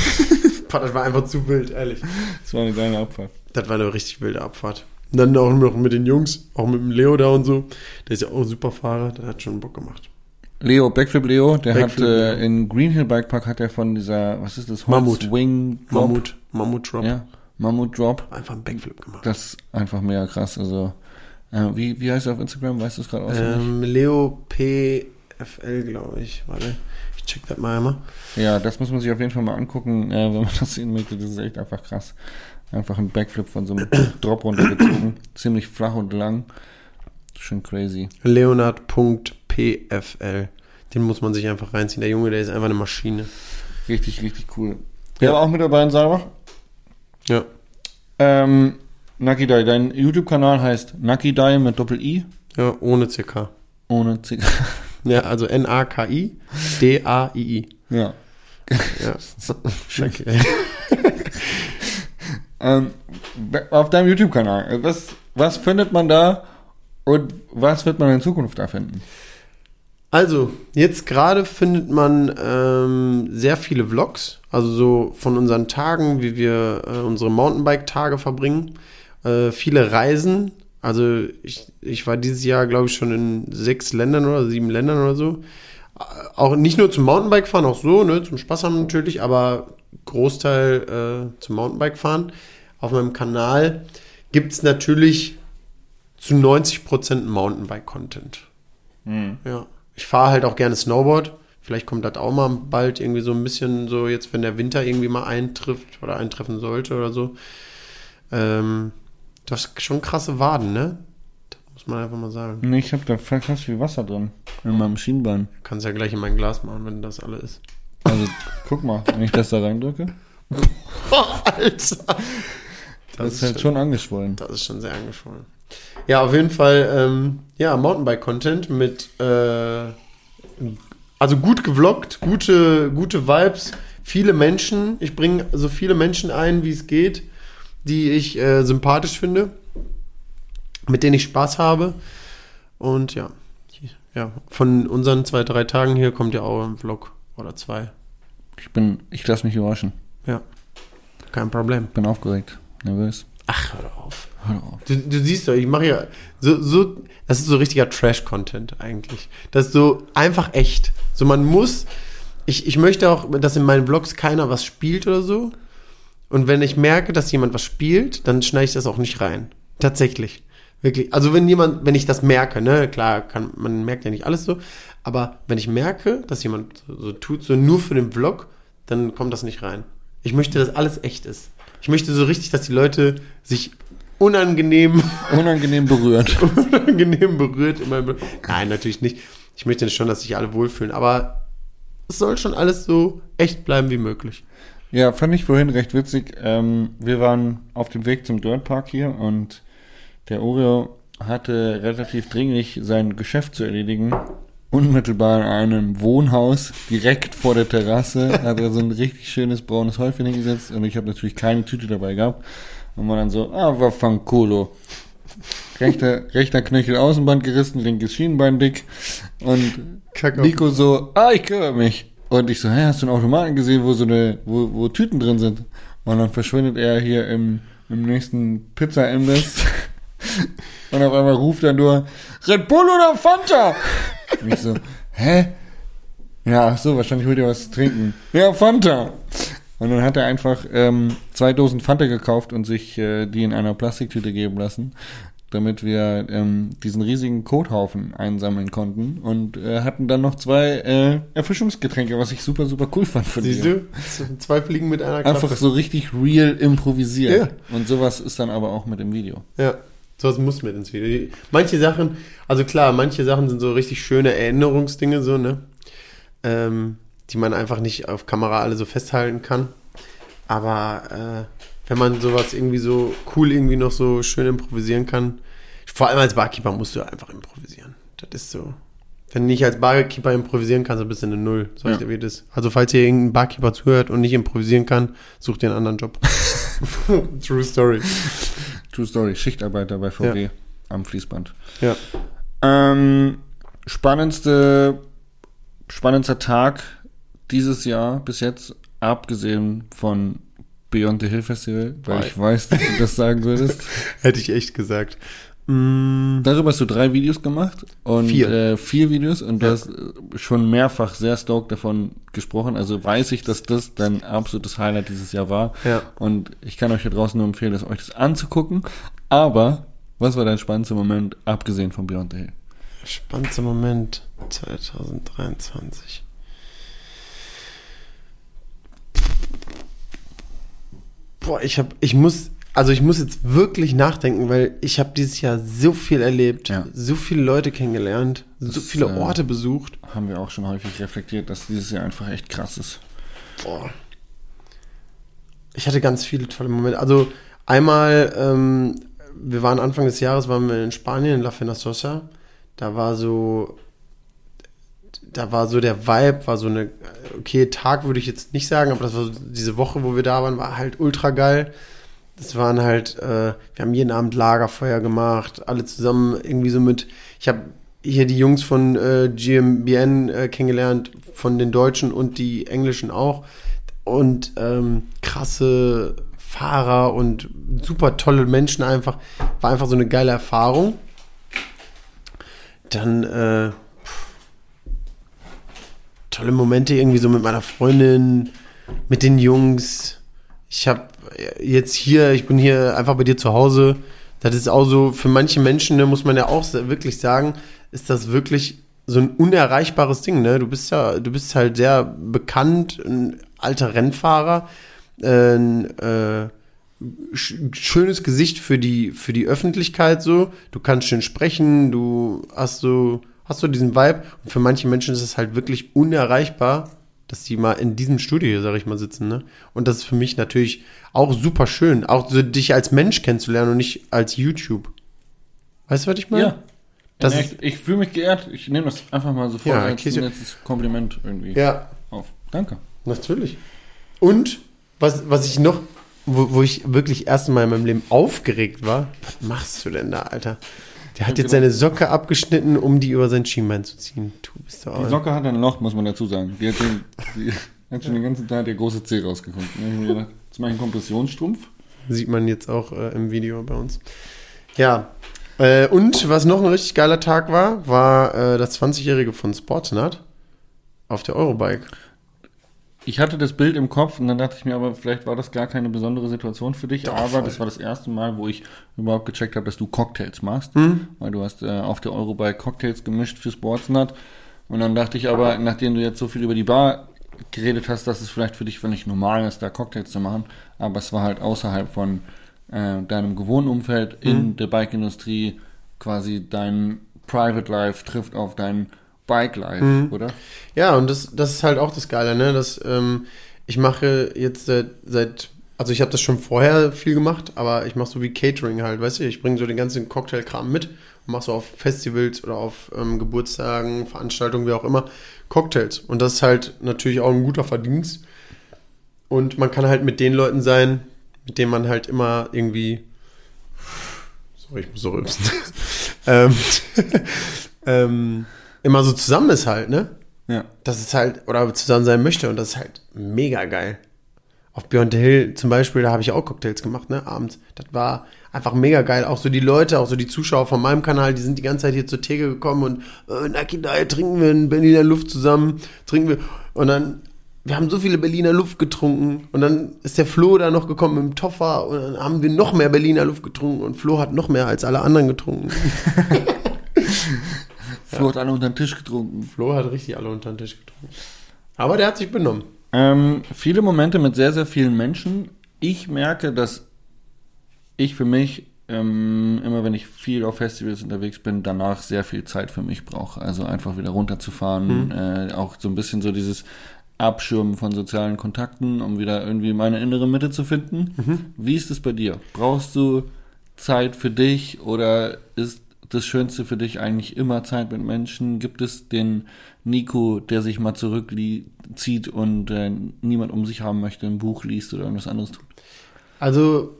Das war einfach zu wild, ehrlich. Das war eine geile Abfahrt. Das war eine richtig wilde Abfahrt. Und dann auch noch mit den Jungs, auch mit dem Leo da und so. Der ist ja auch ein super Fahrer, der hat schon Bock gemacht. Leo, Backflip Leo, der Backflip hat äh, in Green Hill Bike Park hat er von dieser, was ist das? Mammut. Wing Drop. Mammut, Mammut Drop. Ja, Mammut Drop. Einfach einen Backflip gemacht. Das ist einfach mega krass. Also, äh, wie, wie heißt er auf Instagram? Weißt du es gerade auswendig? Ähm, Leo PFL, glaube ich. Warte, ich check das mal einmal. Ja, das muss man sich auf jeden Fall mal angucken, äh, wenn man das sehen möchte. Das ist echt einfach krass. Einfach ein Backflip von so einem Drop runtergezogen. Ziemlich flach und lang. Schön crazy. Leonard.pfl. Den muss man sich einfach reinziehen. Der Junge, der ist einfach eine Maschine. Richtig, richtig cool. Der war auch mit dabei in Saalbach. Ja. Ähm, Nucky Dai, dein YouTube-Kanal heißt Nucky Dai mit Doppel-I. Ja, ohne CK. Ohne C. Ja, also N-A-K-I, D-A-I-I. ja. Ja. Scheiße. Ähm, auf deinem YouTube-Kanal, was, was findet man da und was wird man in Zukunft da finden? Also, jetzt gerade findet man ähm, sehr viele Vlogs, also so von unseren Tagen, wie wir äh, unsere Mountainbike-Tage verbringen. Äh, viele Reisen, Also ich, ich war dieses Jahr, glaube ich, schon in sechs Ländern oder sieben Ländern oder so. Auch nicht nur zum Mountainbike fahren, auch so, ne, zum Spaß haben natürlich, aber Großteil äh, zum Mountainbike fahren. Auf meinem Kanal gibt es natürlich zu 90% Mountainbike-Content. Ja. Ich fahre halt auch gerne Snowboard. Vielleicht kommt das auch mal bald irgendwie so ein bisschen so, jetzt wenn der Winter irgendwie mal eintrifft oder eintreffen sollte oder so. Ähm, du hast schon krasse Waden, ne? Das muss man einfach mal sagen. Nee, ich habe da voll krass viel Wasser drin. In meinem Schienbein. Kannst ja gleich in mein Glas machen, wenn das alles ist. Also, guck mal, wenn ich das da reindrücke, Alter! das ist halt schon angeschwollen. Das ist schon sehr angeschwollen. Ja, auf jeden Fall, ähm, ja, Mountainbike-Content mit, äh, also gut gevloggt, gute, gute Vibes, viele Menschen. Ich bringe so viele Menschen ein, wie es geht, die ich äh, sympathisch finde, mit denen ich Spaß habe. Und ja, ja, von unseren zwei, drei Tagen hier kommt ja auch ein Vlog oder zwei. Ich bin, ich lasse mich überraschen. Ja, kein Problem. Bin aufgeregt, nervös. Ach, hör auf. Du, du siehst doch, ich mache ja so, so, das ist so richtiger Trash-Content eigentlich. Das ist so einfach echt. So, man muss, ich, ich möchte auch, dass in meinen Vlogs keiner was spielt oder so. Und wenn ich merke, dass jemand was spielt, dann schneide ich das auch nicht rein. Tatsächlich. Wirklich. Also wenn jemand, wenn ich das merke, ne, klar, kann, man merkt ja nicht alles so, aber wenn ich merke, dass jemand so tut, so nur für den Vlog, dann kommt das nicht rein. Ich möchte, dass alles echt ist. Ich möchte so richtig, dass die Leute sich unangenehm Unangenehm berührt. unangenehm berührt in meinem Nein, natürlich nicht. Ich möchte schon, dass sich alle wohlfühlen, aber es soll schon alles so echt bleiben wie möglich. Ja, fand ich vorhin recht witzig. Ähm, wir waren auf dem Weg zum Dirtpark hier und der Oreo hatte relativ dringlich sein Geschäft zu erledigen. Unmittelbar in einem Wohnhaus, direkt vor der Terrasse, hat er so ein richtig schönes braunes Häufchen hingesetzt und ich habe natürlich keine Tüte dabei gehabt. Und war dann so, ah, war Fanculo. Rechter, rechter Knöchel Außenband gerissen, linkes Schienbein dick. Und Kack auf- Nico so, ah, ich kümmere mich. Und ich so, hä, hast du einen Automaten gesehen, wo so eine, wo, wo Tüten drin sind? Und dann verschwindet er hier im, im nächsten Pizza-Imbiss. Und auf einmal ruft er nur, Red Bull oder Fanta? Und ich so, hä? Ja, ach so, wahrscheinlich holt er was zu trinken. Ja, Fanta. Und dann hat er einfach ähm, zwei Dosen Fanta gekauft und sich äh, die in einer Plastiktüte geben lassen, damit wir ähm, diesen riesigen Kothaufen einsammeln konnten und äh, hatten dann noch zwei äh, Erfrischungsgetränke, was ich super, super cool fand von Siehst dir. du? Zwei Fliegen mit einer Klappe. Einfach so richtig real improvisiert. Ja. Und sowas ist dann aber auch mit dem Video. Ja, sowas muss mit ins Video. Manche Sachen, also klar, manche Sachen sind so richtig schöne Erinnerungsdinge, so, ne? Ähm, die man einfach nicht auf Kamera alle so festhalten kann. Aber äh, wenn man sowas irgendwie so cool irgendwie noch so schön improvisieren kann, vor allem als Barkeeper musst du einfach improvisieren. Das ist so. Wenn du nicht als Barkeeper improvisieren kannst, dann bist du eine Null. Ich Ja. wie das. Also falls hier irgendein Barkeeper zuhört und nicht improvisieren kann, such dir einen anderen Job. True Story. True Story, Schichtarbeiter bei VW am Fließband. Ja. Ähm, spannendste, spannendster Tag dieses Jahr bis jetzt, abgesehen von Beyond the Hill Festival, weil Boah. ich weiß, dass du das sagen würdest. Hätte ich echt gesagt. Mm, Darüber hast du drei Videos gemacht und Vier. Äh, vier Videos und du Ja. hast äh, schon mehrfach sehr stoked davon gesprochen. Also weiß ich, dass das dein absolutes Highlight dieses Jahr war. Ja. Und ich kann euch da draußen nur empfehlen, das euch das anzugucken. Aber was war dein spannendster Moment, abgesehen von Beyond the Hill? Spannendster Moment 2023. Boah, ich hab, ich muss, also ich muss jetzt wirklich nachdenken, weil ich habe dieses Jahr so viel erlebt, Ja. so viele Leute kennengelernt, so Das, viele äh, Orte besucht. Haben wir auch schon häufig reflektiert, dass dieses Jahr einfach echt krass ist. Boah. Ich hatte ganz viele tolle Momente. Also einmal, ähm, wir waren Anfang des Jahres, waren wir in Spanien, in La Fenasosa. Da war so, da war so der Vibe, war so eine, okay, Tag würde ich jetzt nicht sagen, aber das war so, diese Woche, wo wir da waren, war halt ultra geil. Das waren halt, äh, wir haben jeden Abend Lagerfeuer gemacht, alle zusammen irgendwie so mit, ich habe hier die Jungs von äh, GMBN äh, kennengelernt, von den Deutschen und die Englischen auch. Und ähm, krasse Fahrer und super tolle Menschen einfach. War einfach so eine geile Erfahrung. Dann äh, tolle Momente irgendwie so mit meiner Freundin, mit den Jungs. Ich habe jetzt hier, ich bin hier einfach bei dir zu Hause. Das ist auch so, für manche Menschen, ne, muss man ja auch wirklich sagen, ist das wirklich so ein unerreichbares Ding, ne? Du bist ja, du bist halt sehr bekannt, ein alter Rennfahrer, ein äh, schönes Gesicht für die, für die Öffentlichkeit so. Du kannst schön sprechen, du hast so, hast so diesen Vibe. Und für manche Menschen ist es halt wirklich unerreichbar, dass die mal in diesem Studio hier, sag ich mal, sitzen, ne? Und das ist für mich natürlich auch super schön, auch so dich als Mensch kennenzulernen und nicht als YouTube. Weißt du, was ich meine? Ja. Das ich ich fühle mich geehrt. Ich nehme das einfach mal so vor Ja, als letztes Kompliment irgendwie Ja, auf. Danke. Natürlich. Und was, was ich noch, wo, wo ich wirklich erst Mal in meinem Leben aufgeregt war, was machst du denn da, Alter? Der hat jetzt genau. seine Socke abgeschnitten, um die über sein Schienbein zu ziehen. Du bist doch Die. Socke hat ein Loch, muss man dazu sagen. Die hat, den, die hat schon den ganzen Tag der große Zeh rausgekommen. Gedacht, Jetzt mache ich einen Kompressionsstrumpf. Sieht man jetzt auch äh, im Video bei uns. Ja. Äh, und was noch ein richtig geiler Tag war, war äh, das 20-Jährige von Sportsnut auf der Eurobike. Ich hatte das Bild im Kopf und dann dachte ich mir, aber vielleicht war das gar keine besondere Situation für dich. Doch, aber voll. das war das erste Mal, wo ich überhaupt gecheckt habe, dass du Cocktails machst. Hm? Weil du hast äh, auf der Eurobike Cocktails gemischt für Sportsnut. Und dann dachte ich aber, nachdem du jetzt so viel über die Bar geredet hast, dass es vielleicht für dich völlig normal ist, da Cocktails zu machen. Aber es war halt außerhalb von äh, deinem gewohnten Umfeld in Hm. der Bike-Industrie quasi dein Private Life trifft auf dein Bike Life, Hm. oder? Ja, und das, das ist halt auch das Geile, ne? Dass, ähm, ich mache jetzt seit, seit also ich habe das schon vorher viel gemacht, aber ich mache so wie Catering halt, weißt du, ich bringe so den ganzen Cocktailkram mit und mache so auf Festivals oder auf ähm, Geburtstagen, Veranstaltungen, wie auch immer, Cocktails. Und das ist halt natürlich auch ein guter Verdienst. Und man kann halt mit den Leuten sein, mit denen man halt immer irgendwie. Sorry, ich muss so rülpsen. ähm, ähm, immer so zusammen ist halt, ne? Ja. Das ist halt, oder zusammen sein möchte und das ist halt mega geil. Auf Beyond the Hill zum Beispiel, da habe ich auch Cocktails gemacht, ne, abends. Das war einfach mega geil. Auch so die Leute, auch so die Zuschauer von meinem Kanal, die sind die ganze Zeit hier zur Theke gekommen und, äh, Naki, da trinken wir in Berliner Luft zusammen, trinken wir. Und dann, wir haben so viele Berliner Luft getrunken und dann ist der Flo da noch gekommen mit dem Toffer und dann haben wir noch mehr Berliner Luft getrunken und Flo hat noch mehr als alle anderen getrunken. Flo hat alle unter den Tisch getrunken. Flo hat richtig alle unter den Tisch getrunken. Aber der hat sich benommen. Ähm, viele Momente mit sehr, sehr vielen Menschen. Ich merke, dass ich für mich, ähm, immer wenn ich viel auf Festivals unterwegs bin, danach sehr viel Zeit für mich brauche. Also einfach wieder runterzufahren, äh, auch so ein bisschen so dieses Abschirmen von sozialen Kontakten, um wieder irgendwie meine innere Mitte zu finden. Wie ist es bei dir? Brauchst du Zeit für dich oder ist das Schönste für dich eigentlich immer Zeit mit Menschen? Gibt es den Nico, der sich mal zurückzieht und äh, niemand um sich haben möchte, ein Buch liest oder irgendwas anderes tut? Also,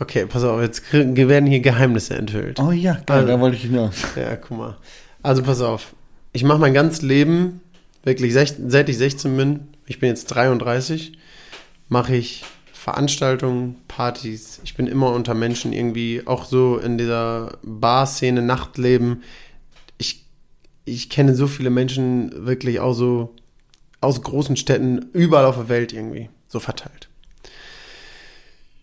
okay, pass auf, jetzt werden hier Geheimnisse enthüllt. Oh ja, geil, Also- da wollte ich hinaus. Ja, guck mal. Also, pass auf. Ich mache mein ganzes Leben, wirklich seit ich 16 bin, ich bin jetzt 33, mache ich Veranstaltungen, Partys. Ich bin immer unter Menschen irgendwie, auch so in dieser Bar-Szene, Nachtleben. Ich, ich kenne so viele Menschen wirklich auch so aus großen Städten, überall auf der Welt irgendwie, so verteilt.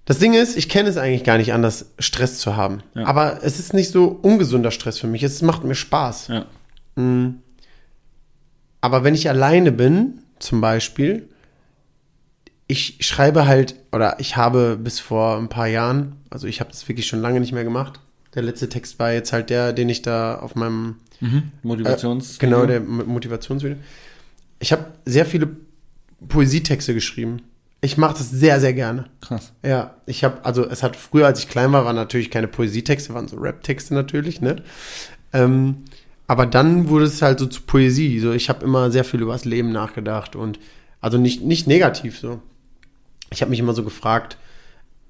Das Ding ist, ich kenne es eigentlich gar nicht anders, Stress zu haben. Ja. Aber es ist nicht so ungesunder Stress für mich. Es macht mir Spaß. Ja. Mm. Aber wenn ich alleine bin, zum Beispiel, ich schreibe halt, oder ich habe bis vor ein paar Jahren, also ich habe das wirklich schon lange nicht mehr gemacht. Der letzte Text war jetzt halt der, den ich da auf meinem Motivations. äh, genau, der Mo- Motivationsvideo. Ich habe sehr viele Poesietexte geschrieben. Ich mache das sehr, sehr gerne. Krass. Ja, ich habe, also es hat früher, als ich klein war, waren natürlich keine Poesietexte, waren so Rap-Texte natürlich, ne? Ähm, aber dann wurde es halt so zu Poesie. So, ich habe immer sehr viel über das Leben nachgedacht und also nicht, nicht negativ so. Ich habe mich immer so gefragt,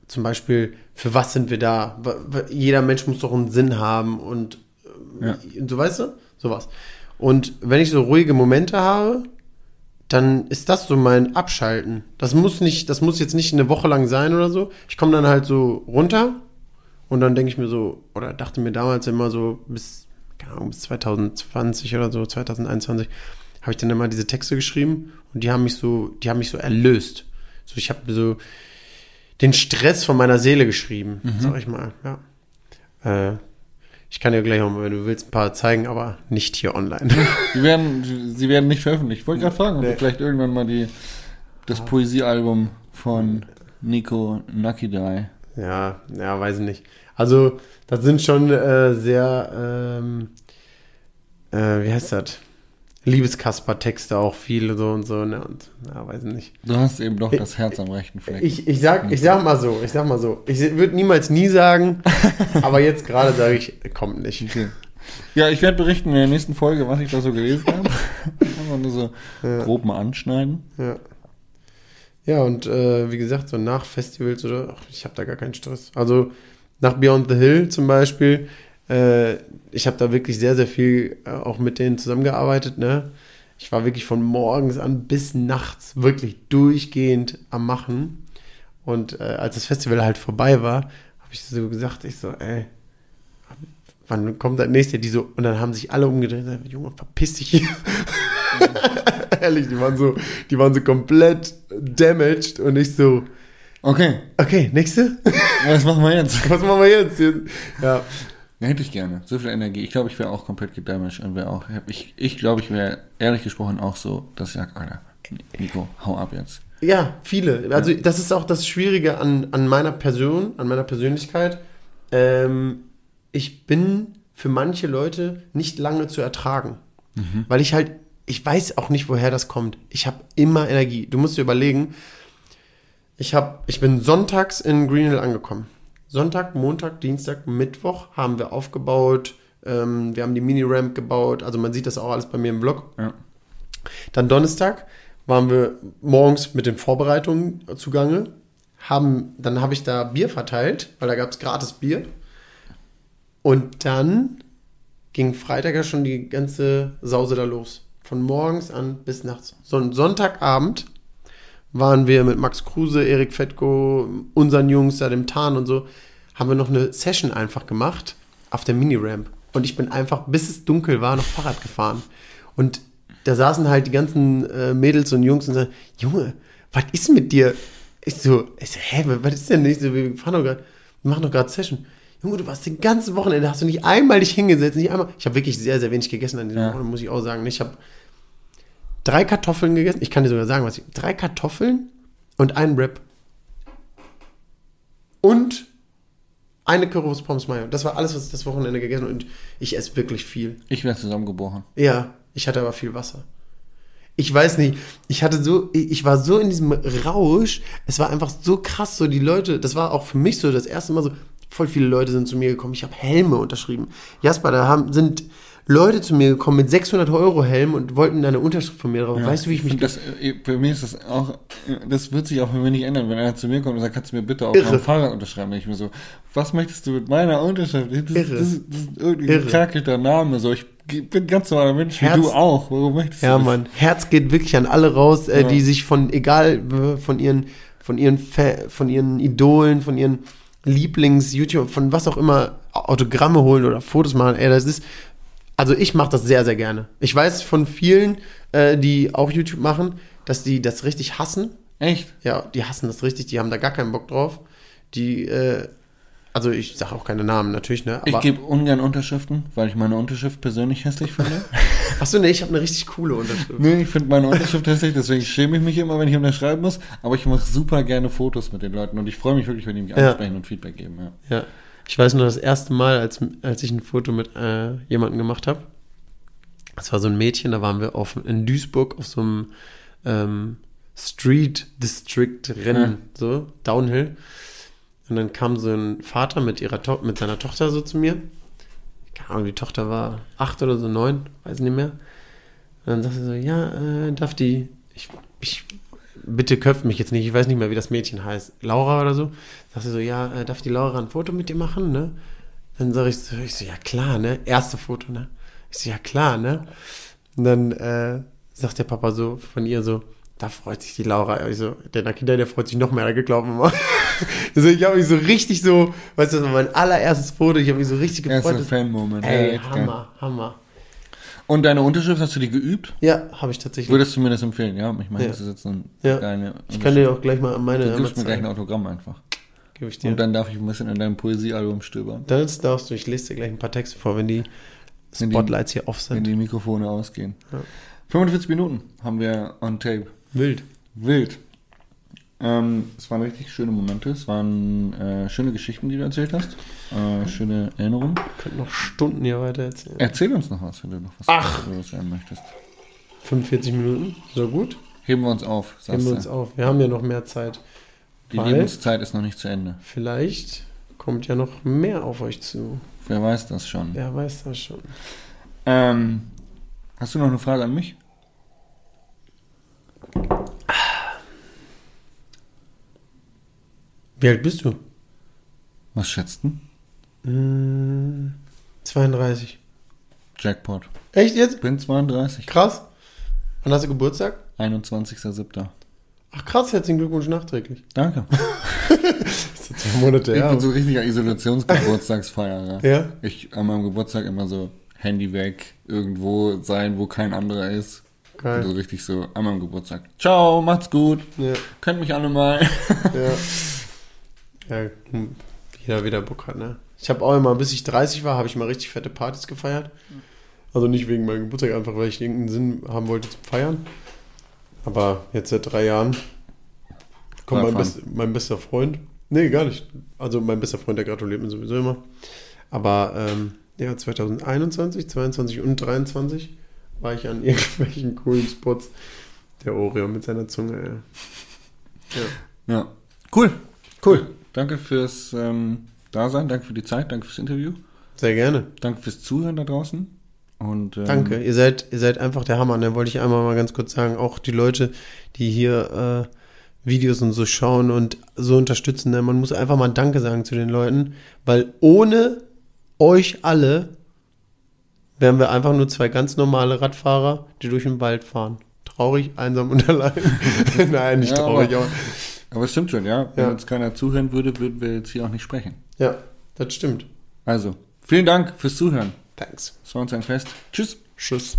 zum Beispiel, für was sind wir da? Jeder Mensch muss doch einen Sinn haben und Ja. so weißt du, sowas. Und wenn ich so ruhige Momente habe, dann ist das so mein Abschalten. Das muss nicht, das muss jetzt nicht eine Woche lang sein oder so. Ich komme dann halt so runter und dann denke ich mir so, oder dachte mir damals immer so bis, keine Ahnung, bis 2020 oder so, 2021, habe ich dann immer diese Texte geschrieben und die haben mich so, die haben mich so erlöst. So, ich habe so den Stress von meiner Seele geschrieben, sag ich mal, ja. Äh, ich kann dir gleich auch mal, wenn du willst, ein paar zeigen, aber nicht hier online. Sie werden, sie werden nicht veröffentlicht. Ich wollte gerade fragen, ob Nee. vielleicht irgendwann mal die, das Poesiealbum von Nico Nakidai. Ja, ja, weiß ich nicht. Also, das sind schon äh, sehr, ähm, äh, wie heißt das? Liebeskasper-Texte auch viele so und so, ne? Und, ja, weiß ich nicht. Du hast eben doch das Herz am rechten Fleck. Ich, ich, sag, ich sag mal so, ich sag mal so. Ich würde niemals nie sagen, aber jetzt gerade sage ich, kommt nicht. Okay. Ja, ich werde berichten in der nächsten Folge, was ich da so gelesen habe. Einfach nur so grob mal anschneiden. Ja. Ja, und äh, wie gesagt, so nach Festivals oder, ach, ich habe da gar keinen Stress. Also nach Beyond the Hill zum Beispiel, äh, ich habe da wirklich sehr, sehr viel äh, auch mit denen zusammengearbeitet, ne? Ich war wirklich von morgens an bis nachts wirklich durchgehend am Machen. Und äh, als das Festival halt vorbei war, habe ich so gesagt, ich so, ey, wann kommt das nächste? Die so, und dann haben sich alle umgedreht und gesagt, Junge, verpiss dich hier. Ehrlich, die waren so, die waren so komplett damaged und ich so, Okay, okay, nächste? was machen wir jetzt? Was machen wir jetzt? Ja. Ja, hätte ich gerne. So viel Energie. Ich glaube, ich wäre auch komplett gedamaged und wäre auch. Ich ich glaube, ich wäre ehrlich gesprochen auch so, dass ich sage, Alter, Nico, hau ab jetzt. Ja, viele. Also das ist auch das Schwierige an, an meiner Person, an meiner Persönlichkeit. Ähm, ich bin für manche Leute nicht lange zu ertragen. Weil ich halt, ich weiß auch nicht, woher das kommt. Ich habe immer Energie. Du musst dir überlegen, ich, hab, ich bin sonntags in Green Hill angekommen. Sonntag, Montag, Dienstag, Mittwoch haben wir aufgebaut. Ähm, wir haben die Mini-Ramp gebaut. Also man sieht das auch alles bei mir im Vlog. Ja. Dann Donnerstag waren wir morgens mit den Vorbereitungen zugange. Haben, dann habe ich da Bier verteilt, weil da gab es gratis Bier. Und dann ging Freitag ja schon die ganze Sause da los. Von morgens an bis nachts. So ein Sonntagabend waren wir mit Max Kruse, Erik Fettko, unseren Jungs, da dem Tarn und so, haben wir noch eine Session einfach gemacht auf der Mini-Ramp. Und ich bin einfach, bis es dunkel war, noch Fahrrad gefahren. Und da saßen halt die ganzen äh, Mädels und Jungs und sagten, Junge, was ist mit dir? Ich so, ich so, hä, was ist denn nicht so? Wir fahren doch gerade, wir machen doch gerade Session. Junge, du warst den ganzen Wochenende, hast du nicht einmal dich hingesetzt, nicht einmal. Ich habe wirklich sehr, sehr wenig gegessen an diesem Ja. Wochenende, muss ich auch sagen. Ich habe drei Kartoffeln gegessen. Ich kann dir sogar sagen, was ich. Drei Kartoffeln und einen Wrap. Und eine Currywurst Pommes Mayo. Das war alles, was ich das Wochenende gegessen habe. Und ich esse wirklich viel. Ich wäre zusammengebrochen. Ja, ich hatte aber viel Wasser. Ich weiß nicht, ich hatte so, ich war so in diesem Rausch, es war einfach so krass, so die Leute, das war auch für mich so das erste Mal so, voll viele Leute sind zu mir gekommen, ich habe Helme unterschrieben. Jasper, da haben, sind Leute zu mir gekommen mit 600 Euro Helm und wollten eine Unterschrift von mir drauf. Ja, weißt du, wie ich mich... das, äh, Bei mir ist das auch, äh, das wird sich auch bei mir nicht ändern, wenn einer zu mir kommt und sagt, kannst du mir bitte auf meinem Fahrrad unterschreiben? Dann ich mir so, was möchtest du mit meiner Unterschrift? Das, Irre. das, das ist irgendwie Irre. ein krakelter Name. So, ich bin ganz normaler Mensch, wie Herz- du auch. Warum möchtest Ja, du das? Mann. Herz geht wirklich an alle raus, äh, Ja. die sich von, egal, von ihren, von ihren, Fa von ihren Idolen, von ihren Lieblings-YouTube, von was auch immer, Autogramme holen oder Fotos machen. Ey, das ist, also ich mache das sehr, sehr gerne. Ich weiß von vielen, äh, die auch YouTube machen, dass die das richtig hassen. Echt? Ja, die hassen das richtig, die haben da gar keinen Bock drauf. Die, äh, also ich sage auch keine Namen natürlich, ne? Ich Aber, gebe ungern Unterschriften, weil ich meine Unterschrift persönlich hässlich finde. achso, ne, ich habe eine richtig coole Unterschrift. nee, ich finde meine Unterschrift hässlich, deswegen schäme ich mich immer, wenn ich unterschreiben muss. Aber ich mache super gerne Fotos mit den Leuten und ich freue mich wirklich, wenn die mich Ja. ansprechen und Feedback geben. Ja. Ja. Ich weiß nur das erste Mal, als, als ich ein Foto mit äh, jemandem gemacht habe. Das war so ein Mädchen, da waren wir auf, in Duisburg auf so einem ähm, Street District Rennen, so, Downhill. Und dann kam so ein Vater mit, ihrer to mit seiner Tochter so zu mir. Keine Ahnung, die Tochter war acht oder so, neun, weiß nicht mehr. Und dann sagte sie so, ja, äh, darf die, ich, ich, bitte köpft mich jetzt nicht, ich weiß nicht mehr, wie das Mädchen heißt, Laura oder so. Sagt sie so, ja, äh, darf die Laura ein Foto mit dir machen, ne? Dann sage ich so, ich so, ja klar, ne? Erste Foto, ne? Ich so, ja klar, ne? Und dann äh, sagt der Papa so von ihr so, da freut sich die Laura. Also, der Nakida, der freut sich noch mehr, der geglaubt immer. also, ich habe mich so richtig so, weißt du, mein allererstes Foto, ich habe mich so richtig gefreut. Erster Fan-Moment. Ey, Ja, echt geil. Hammer, Hammer. Und deine Unterschrift, hast du die geübt? Ja, habe ich tatsächlich. Würdest du mir das empfehlen? Ja, ich meine, Ja. das ist jetzt ein Ja. deine ich kann dir auch gleich mal meine Du gibst mir gleich ein. Autogramm einfach. Gebe ich dir. Und dann darf ich ein bisschen in deinem Poesiealbum stöbern. Das darfst du, ich lese dir gleich ein paar Texte vor, wenn die Wenn die- Spotlights hier off Wenn sind. die Mikrofone ausgehen. Ja. 45 Minuten haben wir on tape. Wild. Wild. Ähm, es waren richtig schöne Momente. Es waren äh, schöne Geschichten, die du erzählt hast. Äh, schöne Erinnerungen. Könnten noch Stunden hier weiter erzählen. Erzähl uns noch was, wenn du noch was Ach. loswerden möchtest. 45 Minuten, so gut. Heben wir uns auf, sagst Heben wir uns auf. Wir haben ja noch mehr Zeit. Die Lebenszeit ist noch nicht zu Ende. Vielleicht kommt ja noch mehr auf euch zu. Wer weiß das schon. Wer weiß das schon. Ähm, hast du noch eine Frage an mich? Wie alt bist du? Was schätzt du? Hm, 32. Jackpot. Echt jetzt? Bin 32. Krass. Wann hast du Geburtstag? 21.07. Ach krass, herzlichen Glückwunsch nachträglich. Danke. Das ist zwei Monate Ich her. bin so richtiger Isolationsgeburtstagsfeierer. ja? Ich an meinem Geburtstag immer so Handy weg, irgendwo sein, wo kein anderer ist. Geil. So richtig so an meinem Geburtstag. Ciao, macht's gut. Ja, Könnt mich alle mal. ja. ja hm, jeder wieder Bock hat, ne? Ich habe auch immer, bis ich 30 war, habe ich mal richtig fette Partys gefeiert. Also nicht wegen meinem Geburtstag, einfach weil ich irgendeinen Sinn haben wollte zum Feiern. Aber jetzt seit drei Jahren kommt mein, best, mein bester Freund. Nee, gar nicht. Also mein bester Freund, der gratuliert mir sowieso immer. Aber ähm, ja, 2021, 22 und 23 war ich an irgendwelchen coolen Spots. Der Oreo mit seiner Zunge. Ja. ja. Ja. Cool. Cool. Danke fürs ähm, Dasein, danke für die Zeit, danke fürs Interview. Sehr gerne. Danke fürs Zuhören da draußen. Und, ähm, Danke. Ihr seid, ihr seid einfach der Hammer. Ne? Wollte ich einmal mal ganz kurz sagen. Auch die Leute, die hier äh, Videos und so schauen und so unterstützen. Ne? Man muss einfach mal Danke sagen zu den Leuten, weil ohne euch alle wären wir einfach nur zwei ganz normale Radfahrer, die durch den Wald fahren. Traurig, einsam und allein. Nein, nicht Ja, traurig, aber, Aber es stimmt schon, ja. Wenn Ja. uns keiner zuhören würde, würden wir jetzt hier auch nicht sprechen. ja, das stimmt. Also, vielen Dank fürs Zuhören. Thanks. Es war uns ein Fest. Tschüss. Tschüss.